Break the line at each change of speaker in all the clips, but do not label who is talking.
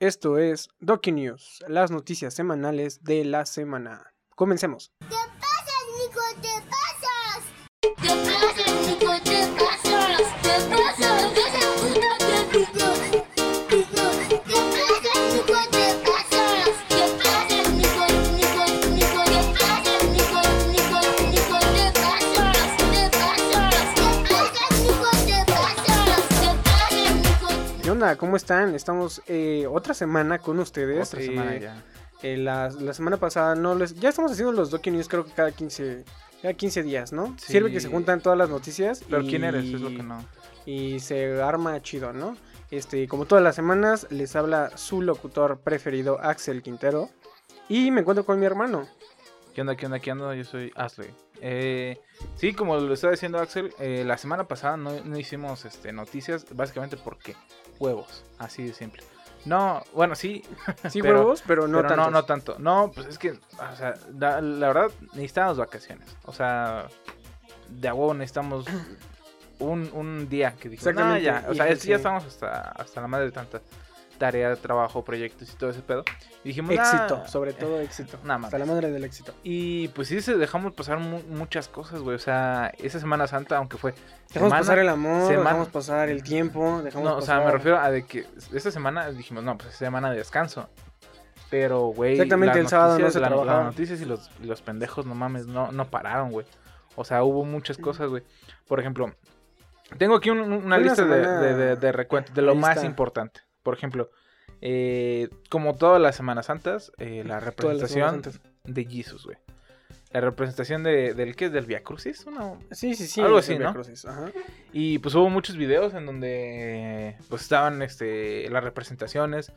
Esto es Doki News, las noticias semanales de la semana. Comencemos. Onda? ¿Cómo están? Estamos eh, otra semana con ustedes.
Otra
Eh,
semana ya.
eh, la, la semana pasada no les... Ya estamos haciendo los Doki News creo que cada 15, cada 15 días, ¿no?
Sí.
Sirve que se juntan todas las noticias.
Pero
y-
¿quién eres? Es lo que no.
Y se arma chido, ¿no? Este, como todas las semanas, les habla su locutor preferido, Axel Quintero. Y me encuentro con mi hermano.
¿Qué onda, qué onda, qué onda? Yo soy Asley. Eh, sí, como lo estaba diciendo Axel, eh, la semana pasada no, no hicimos este, noticias, básicamente porque huevos, así de simple. No, bueno, sí,
Sí,
Pero-
huevos, pero no
pero no,
tantos.
no tanto. No, pues es que, o sea, la, la verdad, necesitábamos vacaciones. O sea, de a huevo necesitamos un, un día que dijimos, no, ya, o sea, es- ya
sí.
estamos hasta, hasta la madre de tanta tarea, trabajo, proyectos y todo ese pedo. Y dijimos,
Éxito,
"Nah,
sobre todo éxito.
Nada más.
Hasta la madre del éxito.
Y pues sí, dejamos pasar mu- muchas cosas, güey. O sea, esa Semana Santa, aunque fue.
Dejamos
semana-
pasar el amor,
semana-
dejamos pasar el tiempo, dejamos
No, o sea, me refiero a de que esta semana dijimos, no, pues es semana de descanso. Pero, güey.
Exactamente,
las
el sábado no se
la-. Las noticias y los, los pendejos, no mames, no, no pararon, güey. O sea, hubo muchas cosas, güey. Por ejemplo, tengo aquí un- una lista de, de, de- de recuento de lo más importante. Por ejemplo, eh, como todas las Semanas Santas, eh, la representación de Jesus, güey. La representación de, del que es del Via Crucis, ¿no?
Sí, sí, sí.
Algo así, ¿no?
Ajá.
Y pues hubo muchos videos en donde pues estaban este las representaciones.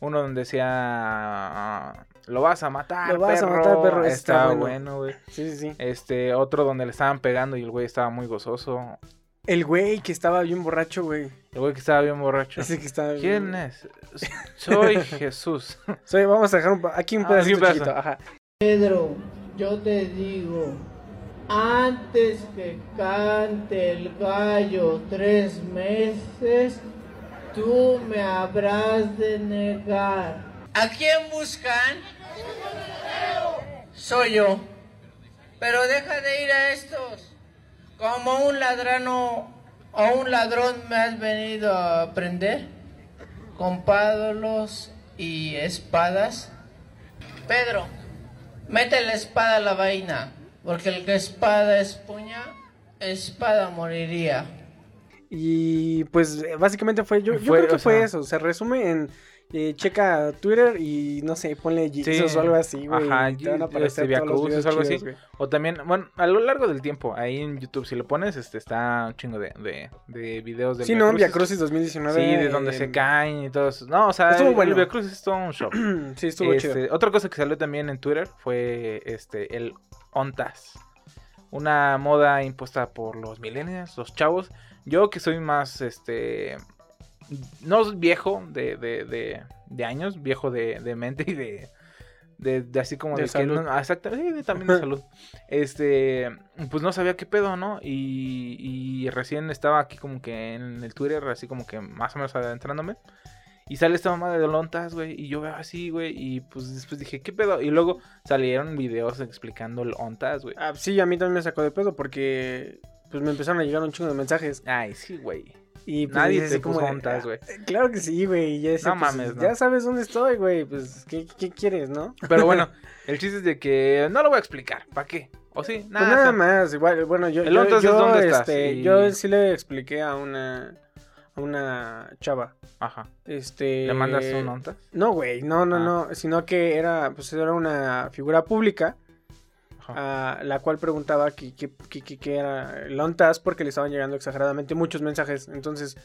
Uno donde decía ah, lo vas a matar,
Lo vas a
perro".
matar, perro, está bueno.
bueno, güey.
Sí, sí, sí.
Este, otro donde le estaban pegando y el güey estaba muy gozoso.
El güey que estaba bien borracho, güey.
El güey que estaba bien borracho.
Ese que estaba...
¿Quién es? Soy Jesús.
Soy, vamos a dejar un... pa- aquí un
Ah,
pedacito chiquito, ajá.
Pedro, yo te digo, antes que cante el gallo tres meses, tú me habrás de negar. ¿A quién buscan? Soy yo. Pero deja de ir a estos. Como un ladrano o un ladrón me has venido a prender. Con pádolos y espadas. Pedro, mete la espada a la vaina, porque el que espada es puña, espada moriría.
Y pues básicamente fue... Yo, yo
Fue,
creo que
o
fue
sea-
eso. Se resume en... eh, checa Twitter y no sé, ponle Jesus
Sí.
o algo así, güey.
Ajá,
te van a
este,
aparecer todos los
o algo así. O también, bueno, a lo largo del tiempo, ahí en YouTube, si lo pones, este está un chingo de, de, de videos de
Sí, no, Via Crucis 2019.
Sí, de donde se
en-
caen y todo eso. No, o sea,
Estuvo
el,
bueno.
el Via Crucis es todo un show.
sí, estuvo
Este,
chido.
Otra cosa que salió también en Twitter fue este el ONTAS. Una moda impuesta por los millennials, los chavos. Yo que soy más, este, no viejo de, de, de, de años, viejo de, de mente y de, de, de así como
De
de, que
salud.
no- ah, exactamente, también de salud. Este, pues no sabía qué pedo, ¿no? Y, y recién estaba aquí como que en el Twitter, así como que más o menos adentrándome. Y sale esta mamá de Dolontas, güey. Y yo veo así, güey. Y pues después dije, ¿qué pedo? Y luego salieron videos explicando el ONTAS, güey.
Ah, sí, a mí también me sacó de pedo porque pues me empezaron a llegar un chingo de mensajes.
Ay, sí, güey.
Y pues,
Nadie te
como
ONTAS,
"Ah,
güey.
Claro que sí, güey. Ya, sé,
No
pues,
mames, no.
ya sabes dónde estoy, güey. Pues, ¿qué, qué quieres, no?
Pero bueno, el chiste es de que no lo voy a explicar. ¿Para qué? ¿O sí?
Pues nada más, igual, bueno, yo,
El
yo,
entonces,
yo,
¿dónde estás?
este,
Y-
yo sí le expliqué a una, a una chava,
Ajá.
este...
¿Le mandas un ONTAS?
No, güey, no, no,
Ah.
no, sino que era, pues era una figura pública. A la cual preguntaba que, que, que, que- era el ONTAS porque le estaban llegando exageradamente muchos mensajes, entonces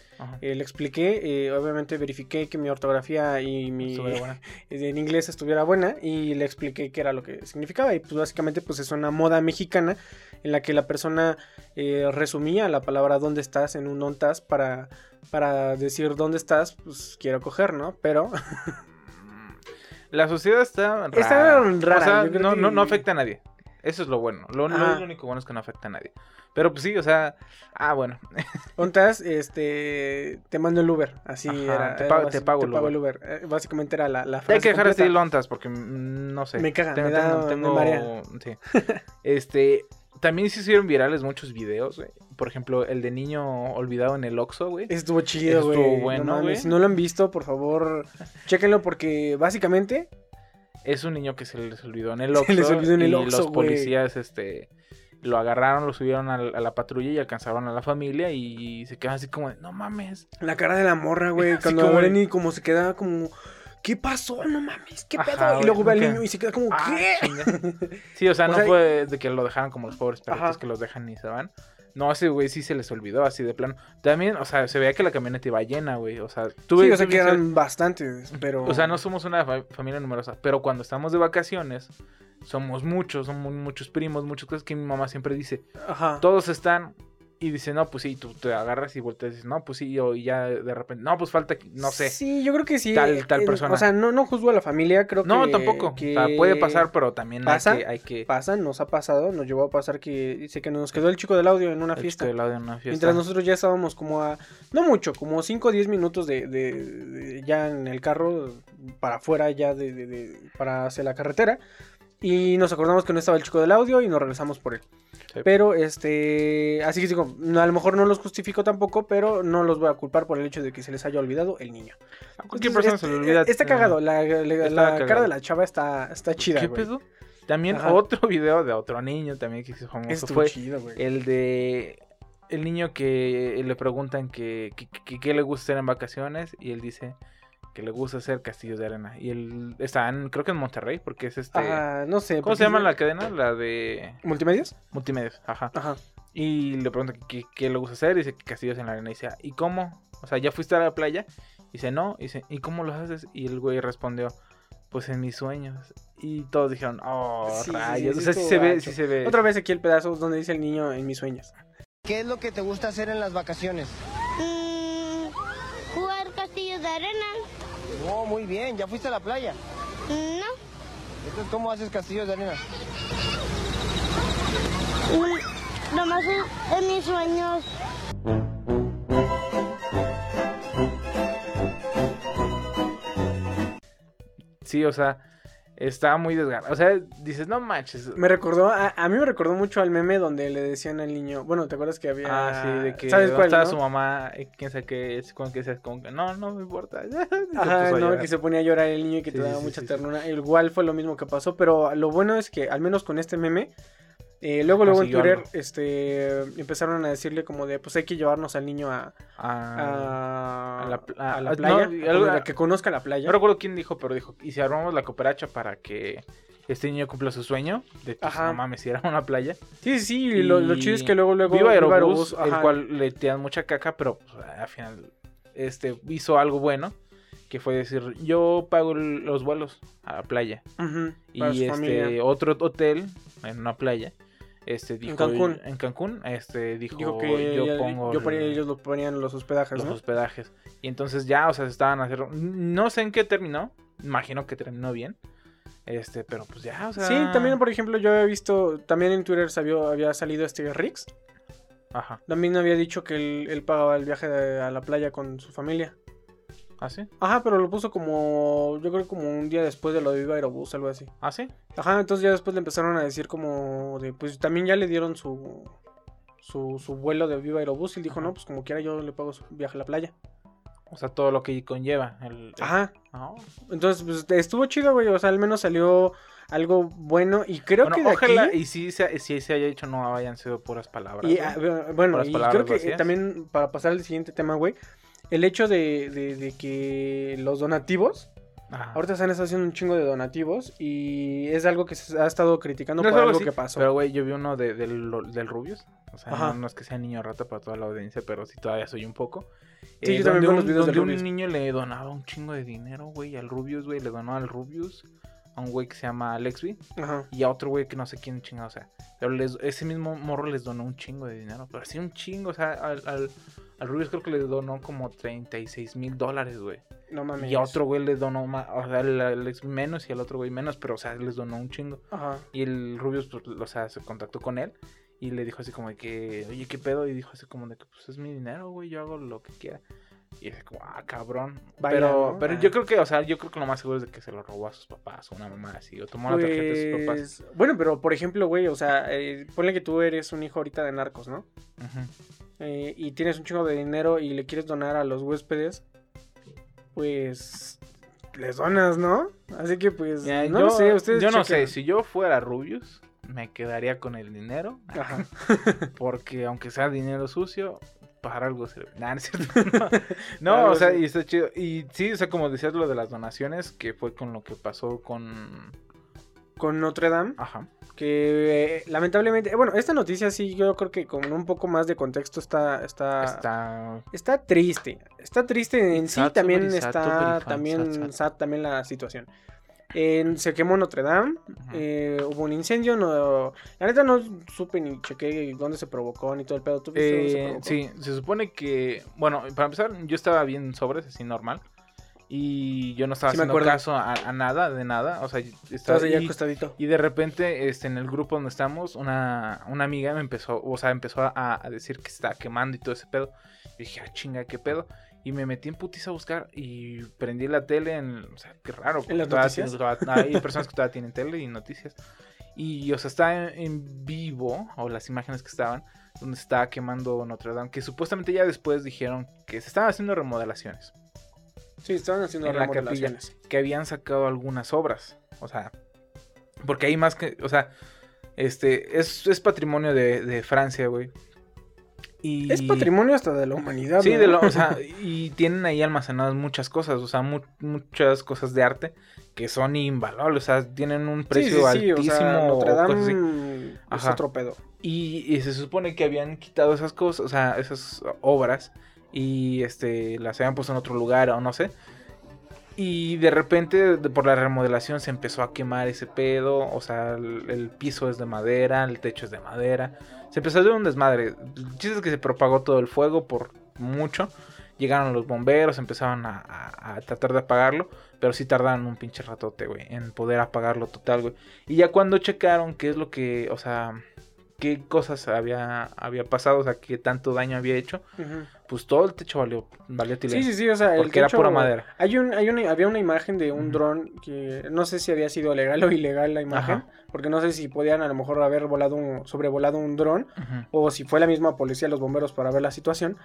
eh, le expliqué, eh, obviamente verifiqué que mi ortografía y mi en inglés estuviera buena y le expliqué qué era lo que significaba. Y pues básicamente pues es una moda mexicana en la que la persona eh, resumía la palabra dónde estás en un ontas para para decir dónde estás pues quiero coger no pero
La sociedad está rara.
Está rara,
O sea, no,
que-
no, no afecta a nadie. Eso es lo bueno. Lo, único bueno es que no afecta a nadie. Pero pues sí, o sea, ah, bueno.
Ontas, este, te mando el Uber, así
Ajá,
era.
te pago-
basi-
te pago el
Uber. Eh, básicamente era la, la
Hay
frase
que dejar de
completa.
decir lontas porque mm, no sé.
Me caga,
Tengo-
me da-
tengo-
me
tengo-
marea.
sí. Este, también se hicieron virales muchos videos, güey. Por ejemplo, el de niño olvidado en el Oxxo, güey.
Estuvo chido,
Estuvo
güey.
bueno,
no. Si no lo han visto, por favor, chéquenlo porque básicamente
Es un niño que se les olvidó en el
Se
Oxxo.
les olvidó en el
y
Oxxo,
los
güey.
policías, este, lo agarraron, lo subieron a, la patrulla y alcanzaron a la familia y se quedaron así como, de, no mames.
la cara de la morra, güey, cuando
como de-
y como se queda como ¿Qué pasó? No mames, ¿qué
Ajá,
pedo? y luego ve al niño y se queda como
Ah,
¿qué?
Sí, o sea,
O
no
sea,
fue de que lo dejaran como los pobres perritos
Ajá.
que los dejan y se van. No, ese güey sí se les olvidó así de plano. También, o sea, se veía que la camioneta iba llena, güey. O sea, tuve
Sí, o sea que eran bastantes, pero
O sea, no somos una fa- familia numerosa, pero cuando estamos de vacaciones, somos muchos, somos muchos primos, muchas cosas que mi mamá siempre dice.
Ajá.
Todos están y dice, no, pues sí, tú te agarras y volteas y dices, no, pues sí, o- y ya de repente, no, pues falta, aquí", no sé.
Sí, yo creo que sí.
Tal- tal
eh,
persona.
O sea, no, no juzgo a la familia, creo
no,
que.
tampoco.
que
O sea, puede pasar, pero también
¿Pasa?
hay que... Hay que
Pasa, nos ha pasado, nos llevó a pasar que dice que nos quedó el chico del audio en una
el
fiesta.
chico del audio en una fiesta.
Mientras nosotros ya estábamos como a, no mucho, como 5 o 10 minutos de, de- de- ya en el carro, para afuera ya de, de- de- para hacia la carretera. Y nos acordamos que no estaba el chico del audio y nos regresamos por él.
Sí.
Pero, este, así que digo, a lo mejor no los justifico tampoco, pero no los voy a culpar por el hecho de que se les haya olvidado el niño.
A cualquier
Entonces,
persona se le
este,
olvida.
Está
eh,
cagado, la, la-
está
la
cagado.
cara de la chava está, está chida,
¿Qué pedo? También
Ajá.
otro video de otro niño también que hizo famoso
Estuvo
fue
chido,
el de el niño que le preguntan que, que- le gusta hacer en vacaciones y él dice que le gusta hacer castillos de arena y él está en, creo que en Monterrey porque es este
Ah, no sé.
¿cómo se llama
es-
la cadena? La de
¿Multimedios?
multimedios, ajá.
Ajá.
Y le preguntan qué, qué le gusta hacer y dice que castillos en la arena y dice, ¿y cómo? O sea, ¿ya fuiste a la playa? Y dice, no, y dice, ¿y cómo los haces? Y el güey respondió, pues en mis sueños. Y todos dijeron, oh,
Sí, sí, sí,
rayos.
sí
o sea, sí se ve, sí se ve.
Otra vez aquí el pedazo donde dice el niño en mis sueños.
¿Qué es lo que te gusta hacer en las vacaciones?
Mm, jugar castillos de arena.
Oh, muy bien, ¿ya fuiste a la playa?
No.
Entonces, ¿cómo haces castillos de arena?
Nomás en, en mis sueños.
Sí, o sea, estaba muy desgarrado. O sea, dices, no manches.
Me recordó, a, a mí me recordó mucho al meme donde le decían al niño, bueno, ¿te acuerdas que había...
Ah, sí, de que
¿Sabes
¿dónde
cuál,
estaba
no?
su mamá, eh, quién sabe qué es, con que seas que no, no me importa.
Ajá, no, que se ponía a llorar el niño y que
Sí,
te daba
sí,
mucha
sí.
ternura. Igual fue lo mismo que pasó, pero lo bueno es que, al menos con este meme, eh, luego, luego en Twitter, este, empezaron a decirle como de, pues hay que llevarnos al niño a,
Ah,
a,
a la
a la
ah,
playa,
no,
a
algo-
a que conozca la playa.
No recuerdo quién dijo, pero dijo, y si armamos la cooperacha para que este niño cumpla su sueño, de que no mames, si era una playa.
Sí, sí, sí, y lo, chido es que luego, luego...
Viva Aerobús,
Aerobús,
el cual le tiran mucha caca, pero pues, al final este, hizo algo bueno, que fue decir, yo pago los vuelos a la playa.
su
Y este
familia.
otro hotel en una playa, este dijo
Cancún.
en Cancún, este dijo,
Dijo que
yo pongo
yo ponía-
el-
ellos lo ponían los hospedajes,
los
¿no?
hospedajes. Y entonces ya, o sea, se estaban haciendo. No sé en qué terminó. Imagino que terminó bien. Este, pero pues ya, o sea.
Sí, también, por ejemplo, yo había visto, también en Twitter salió, había salido este Rix.
Ajá.
También había dicho que él, él pagaba el viaje de- a la playa con su familia.
¿Ah, sí?
Ajá, pero lo puso como, yo creo como un día después de lo de Viva Aerobús, algo así.
¿Ah, sí?
Ajá, entonces ya después le empezaron a decir como de, pues también ya le dieron su, su, su vuelo de Viva Aerobús y él dijo, no, pues como quiera yo le pago su viaje a la playa.
O sea, todo lo que conlleva. El, el-
Ajá,
Ah,
entonces pues estuvo chido, güey, o sea, al menos salió algo bueno y creo
bueno,
que de
ojalá
aquí...
y si se, si se haya dicho no hayan sido puras palabras.
Y, ah, bueno,
Puras
y
palabras
creo que
vacías.
también para pasar al siguiente tema, güey, el hecho de, de- de que los donativos,
Ajá.
ahorita se han estado haciendo un chingo de donativos y es algo que se ha estado criticando
No
por
algo
que pasó.
Pero, güey, yo vi uno de, del, del Rubius. O sea, no, no es que sea niño rata para toda la audiencia, pero sí todavía soy un poco.
Sí,
Eh,
yo también
donde
veo
un,
los videos
donde un niño le donaba un chingo de dinero, güey, al Rubius, güey. Le donó al Rubius, a un güey que se llama Alexby.
Ajá.
Y a otro güey que no sé quién chingado, o sea. Pero les- ese mismo morro les donó un chingo de dinero. Pero sí, un chingo, o sea, al, al, Al Rubius creo que le donó como 36 mil dólares, güey.
No mames.
Y a otro güey le donó más, o sea, el, ex menos y al otro güey menos, pero o sea, les donó un chingo.
Ajá.
Y el Rubius, pues, o sea, se contactó con él y le dijo así como de que, oye, ¿qué pedo? Y dijo así como de que, pues es mi dinero, güey, yo hago lo que quiera. Y es como, ah, cabrón.
Vaya,
pero
¿no?
pero
Ah.
yo creo que, o sea, yo creo que lo más seguro es de que se lo robó a sus papás o una mamá así, o tomó la tarjeta de sus papás.
Pues, bueno, pero por ejemplo, güey, o sea, eh, ponle que tú eres un hijo ahorita de narcos, ¿no?
Ujú.
Eh, y tienes un chingo de dinero y le quieres donar a los huéspedes, pues les donas, ¿no? Así que pues,
Ya,
no
yo,
sé, ustedes
yo no
chequen.
sé, si yo fuera Rubius, me quedaría con el dinero,
Ajá.
porque aunque sea dinero sucio, para algo sirve. Nah, no o sea, y está chido. Y sí, o sea, como decías lo de las donaciones, que fue con lo que pasó con...
Con Notre Dame,
Ajá.
que eh, lamentablemente, bueno, esta noticia sí, yo creo que con un poco más de contexto está, está, está,
Está...
triste. Está triste en sí, también está,
fan,
también también la situación. En- se quemó Notre Dame, eh, hubo un incendio, no, la neta no supe ni chequé dónde se provocó ni todo el pedo. ¿Tú viste dónde se
Eh,
provocó?
sí, se supone que... Bueno, para empezar, yo estaba bien sobres, así normal. Y yo no estaba
Sí
haciendo caso a, a nada, de nada. O sea, estaba
allá acostadito.
Y de repente, este, en el grupo donde estamos, una, una amiga me empezó, o sea, empezó a, a decir que se estaba quemando y todo ese pedo. Y dije, ah, chinga, qué pedo. Y me metí en putiza a buscar y prendí la tele en, o sea, qué raro.
las noticias?
tiene- todavía- hay personas que todavía tienen tele y noticias. Y, o sea, está en, en vivo, o las imágenes que estaban, donde se estaba quemando Notre Dame, que supuestamente ya después dijeron que se estaban haciendo remodelaciones
Sí, estaban haciendo
en la capilla que habían sacado algunas obras. O sea, porque hay más que. O sea, este. Es, es patrimonio de, de Francia, güey. Y...
Es patrimonio hasta de la humanidad.
Sí,
¿no?
de lo, o sea, y tienen ahí almacenadas muchas cosas, o sea, mu- muchas cosas de arte que son invaluables, o sea, tienen un precio
sí, sí, o
altísimo.
sea, Notre. Dame es otro pedo.
Y, y se supone que habían quitado esas cosas, o sea, esas obras y este las habían puesto en otro lugar o no sé. Y de repente por la remodelación se empezó a quemar ese pedo, o sea, el, piso es de madera, el techo es de madera. Se empezó a hacer un desmadre. El chiste es que se propagó todo el fuego por mucho. Llegaron los bomberos, empezaron a, a- tratar de apagarlo, pero sí tardaron un pinche ratote, güey, en poder apagarlo total, güey. Y ya cuando checaron qué es lo que, o sea, qué cosas había, había pasado, o sea, qué tanto daño había hecho,
Ujú.
Pues todo el techo valió, valió
Sí,
tilín.
sí, sí, o sea, el
Porque era pura madera.
Hay un, hay una, había una imagen de un dron que no sé si había sido legal o ilegal la imagen,
Ajá.
porque no sé si podían a lo mejor haber volado un, sobrevolado un dron o si fue la misma policía, los bomberos para ver la situación,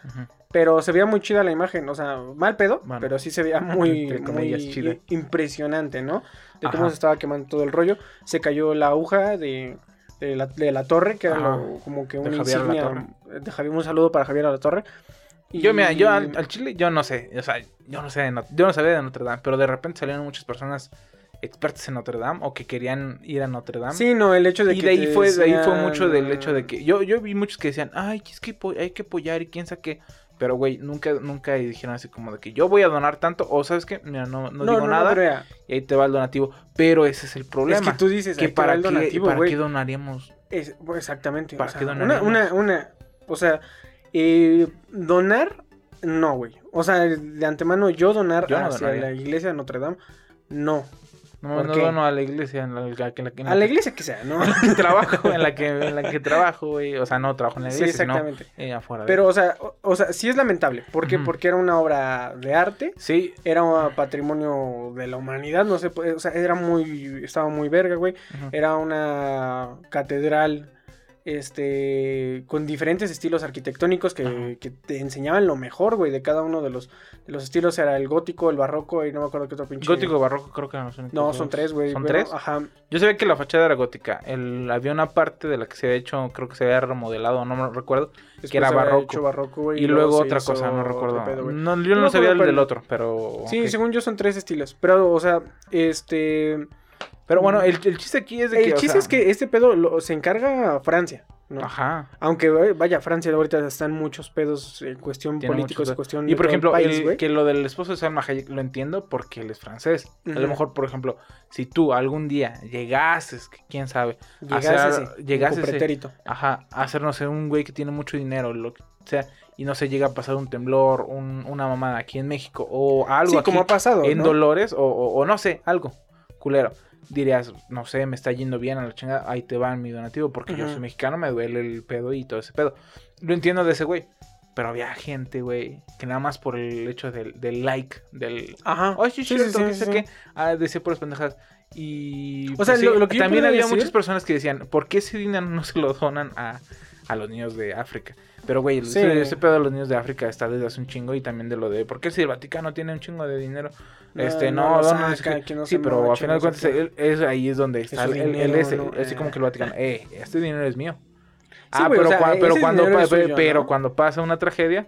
pero se veía muy chida la imagen, o sea, mal pedo,
Bueno,
pero sí se veía muy, muy
chida.
impresionante, ¿no? De cómo
Ajá.
se estaba quemando todo el rollo, se cayó la aguja de, de, la, de la torre, que era lo- como que una insignia, de Javier, un saludo para Javier a la Torre.
Yo, mira, yo
Y-
al, al chile, yo no sé, o sea, yo no sé, yo no sabía de Notre Dame, pero de repente salieron muchas personas expertas en Notre Dame o que querían ir a Notre Dame.
Sí, no, el hecho de
y
que
de ahí fue, de ahí fue mucho del hecho de que yo, yo vi muchos que decían, ay, es que hay que apoyar y quién sabe qué. Pero, güey, nunca, nunca dijeron así como de que yo voy a donar tanto, o sabes qué, mira, no, no, digo nada, y ahí te va el donativo. Pero ese es el problema.
Es que tú dices
que para,
el
qué,
donativo,
¿para qué donaríamos?
Es- exactamente.
¿Para
o sea,
qué
una,
donaríamos?
una, una, o sea, eh, donar, no, güey. O sea, de antemano yo donar
Yo no
hacia
donaría.
la iglesia de Notre Dame, no.
No,
¿Por
no dono a la iglesia en la, en la- en la- en
A la iglesia que sea, ¿no?
que trabajo, en la que, en la que trabajo, güey. O sea, no trabajo en la
sí,
iglesia, sino
exactamente.
eh, afuera. de-
Pero, o sea, o, o sea, sí es lamentable. ¿Por qué? Porque era una obra de arte.
Sí.
Era un patrimonio de la humanidad, no sé, o sea, era muy, estaba muy verga, güey. Era una catedral este con diferentes estilos arquitectónicos que, que te enseñaban lo mejor, güey, de cada uno de los, de los estilos. Era el gótico, el barroco y no me acuerdo qué otro pinche.
Gótico barroco creo que no son.
No, son tres, güey.
¿Son tres?
Ajá.
Yo sabía que la fachada era gótica. El, había una parte de la que se había hecho, creo que se había remodelado, no me recuerdo.
Después
era barroco.
hecho barroco, güey,
Y, luego otra cosa, no recuerdo.
pedo,
no, yo no, sabía el del otro, pero.
Sí, según yo son tres estilos. Pero, o sea, este.
Pero bueno, el, el chiste aquí es de que.
El chiste
sea,
es que este pedo lo- se encarga Francia, ¿no?
Ajá.
Aunque eh, vaya, Francia ahorita están muchos pedos en cuestión
Tiene
políticos, en cuestión
Y por ejemplo,
país,
el-
güey.
que lo del esposo de Salma Hayek lo entiendo porque él es francés. A lo mejor, por ejemplo, si tú algún día llegases, quién sabe, a
Llegase
hacer-
ese,
llegase
con
ese-
pretérito.
ajá, a hacer, no sé, un güey que tiene mucho dinero, lo que sea, y no se llega a pasar un temblor, un- una mamada aquí en México o algo
Sí,
aquí
como ha pasado,
en
¿no?
Dolores o, o- o no sé, algo culero. Dirías, no sé, me está yendo bien a la chingada, ahí te va mi donativo porque yo soy mexicano, me duele el pedo y todo ese pedo. Lo entiendo de ese güey. Pero había gente, güey, que nada más por el hecho del, del like, del...
Ajá.
Ay, sí,
Sí, sí,
que sé qué. Ah, decía puras pendejadas. Y...
O
pues,
sea,
sí,
lo- lo que yo
también había
decir-
muchas personas que decían, ¿por qué ese dinero no se lo donan a, a los niños de África? Pero, güey,
Sí.
ese, ese pedo de los niños de África está desde hace un chingo y también de lo de, ¿por qué si el Vaticano tiene un chingo de dinero?
No,
este,
no
no, no
saca,
qué.
que no
sí, pero a
moche,
final de cuentas, él- es, ahí es donde está el, así como que el Vaticano, eh, este dinero es mío.
Sí,
ah, pero,
o sea,
cua- pero
ese
cuando,
dinero es
pa-
suyo,
pero cuando pasa una tragedia,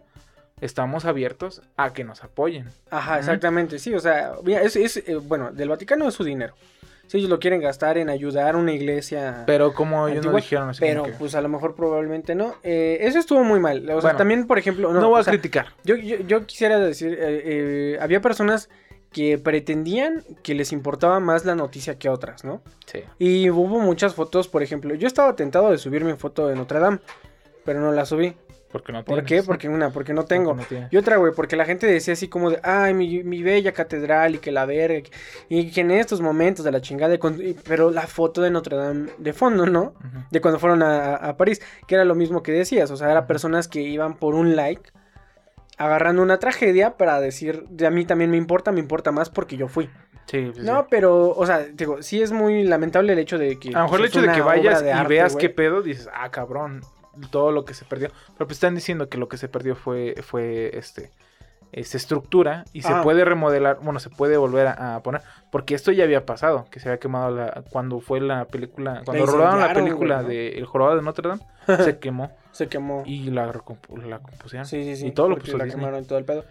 estamos abiertos a que nos apoyen.
Ajá, exactamente, sí, o sea, mira, es, es, eh, bueno, del Vaticano es su dinero. Si ellos lo quieren gastar en ayudar a una iglesia
Pero como ellos no
antigua,
dijeron así
pero
que-
pues a lo mejor probablemente no. Eh, eso estuvo muy mal. O sea, también, por ejemplo, no,
no, voy a
sea,
criticar.
yo, yo, yo quisiera decir, eh, eh, había personas que pretendían que les importaba más la noticia que otras, ¿no?
Sí.
Y hubo muchas fotos, por ejemplo, yo estaba tentado de subir mi foto de Notre Dame, pero no la subí.
Porque no
¿Por
tienes.
qué? Porque una, porque no tengo.
no tienes.
Y otra, güey, porque la gente decía así como de, ay, mi, mi bella catedral y que la verga. Y que en estos momentos de la chingada, de pero la foto de Notre Dame de fondo, ¿no? De cuando fueron a, a- París, que era lo mismo que decías, o sea, eran personas que iban por un like, agarrando una tragedia para decir, de a mí también me importa, me importa más porque yo fui.
Sí,
No,
sí.
pero, o sea, digo, sí es muy lamentable el hecho de que...
A lo mejor el
pues,
hecho de que vayas
de
y
arte,
veas
güey.
qué pedo, dices, ah, cabrón, todo lo que se perdió. Pero pues están diciendo que lo que se perdió fue, fue este, esta estructura y se
Ah.
puede remodelar, bueno, se puede volver a, a poner, porque esto ya había pasado, que se había quemado la, cuando fue la película, cuando rodaron la película
güey, ¿no?
de El Jorobado de Notre Dame, se quemó
Se quemó.
y la, la compusieron.
Sí, sí, sí.
Y todo lo puso
la
Disney.
quemaron y todo el pedo.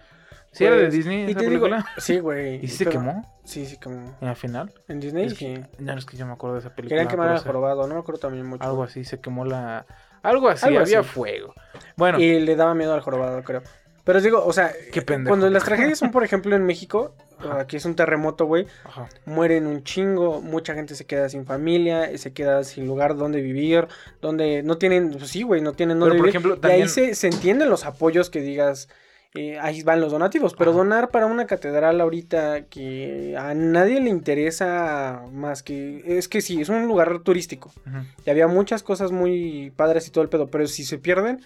¿Sí era de
Pues,
Disney
y
esa
te digo-
película?
sí, güey.
¿Y sí se quemó?
Sí, sí quemó.
Y al final,
En Disney,
es
sí.
no, es que yo me acuerdo de esa película.
Querían quemar
sea,
jorobado, no me acuerdo también mucho.
Algo así, se quemó la... Algo así,
Algo
había
así.
fuego. Bueno,
Y le daba miedo al jorobado, creo. Pero os digo, o sea,
Qué pendejo.
cuando las tragedias son, por ejemplo, en México,
Ajá.
aquí es un terremoto, güey, mueren un chingo, mucha gente se queda sin familia, se queda sin lugar donde vivir, donde no tienen, pues sí, güey, no tienen
Pero,
donde
por
vivir.
ejemplo,
Y ahí
también-
se, se entienden los apoyos que digas, eh, ahí van los donativos, pero
Ajá.
donar para una catedral ahorita que a nadie le interesa más que, es que sí, es un lugar turístico. Y había muchas cosas muy padres y todo el pedo, pero si se pierden,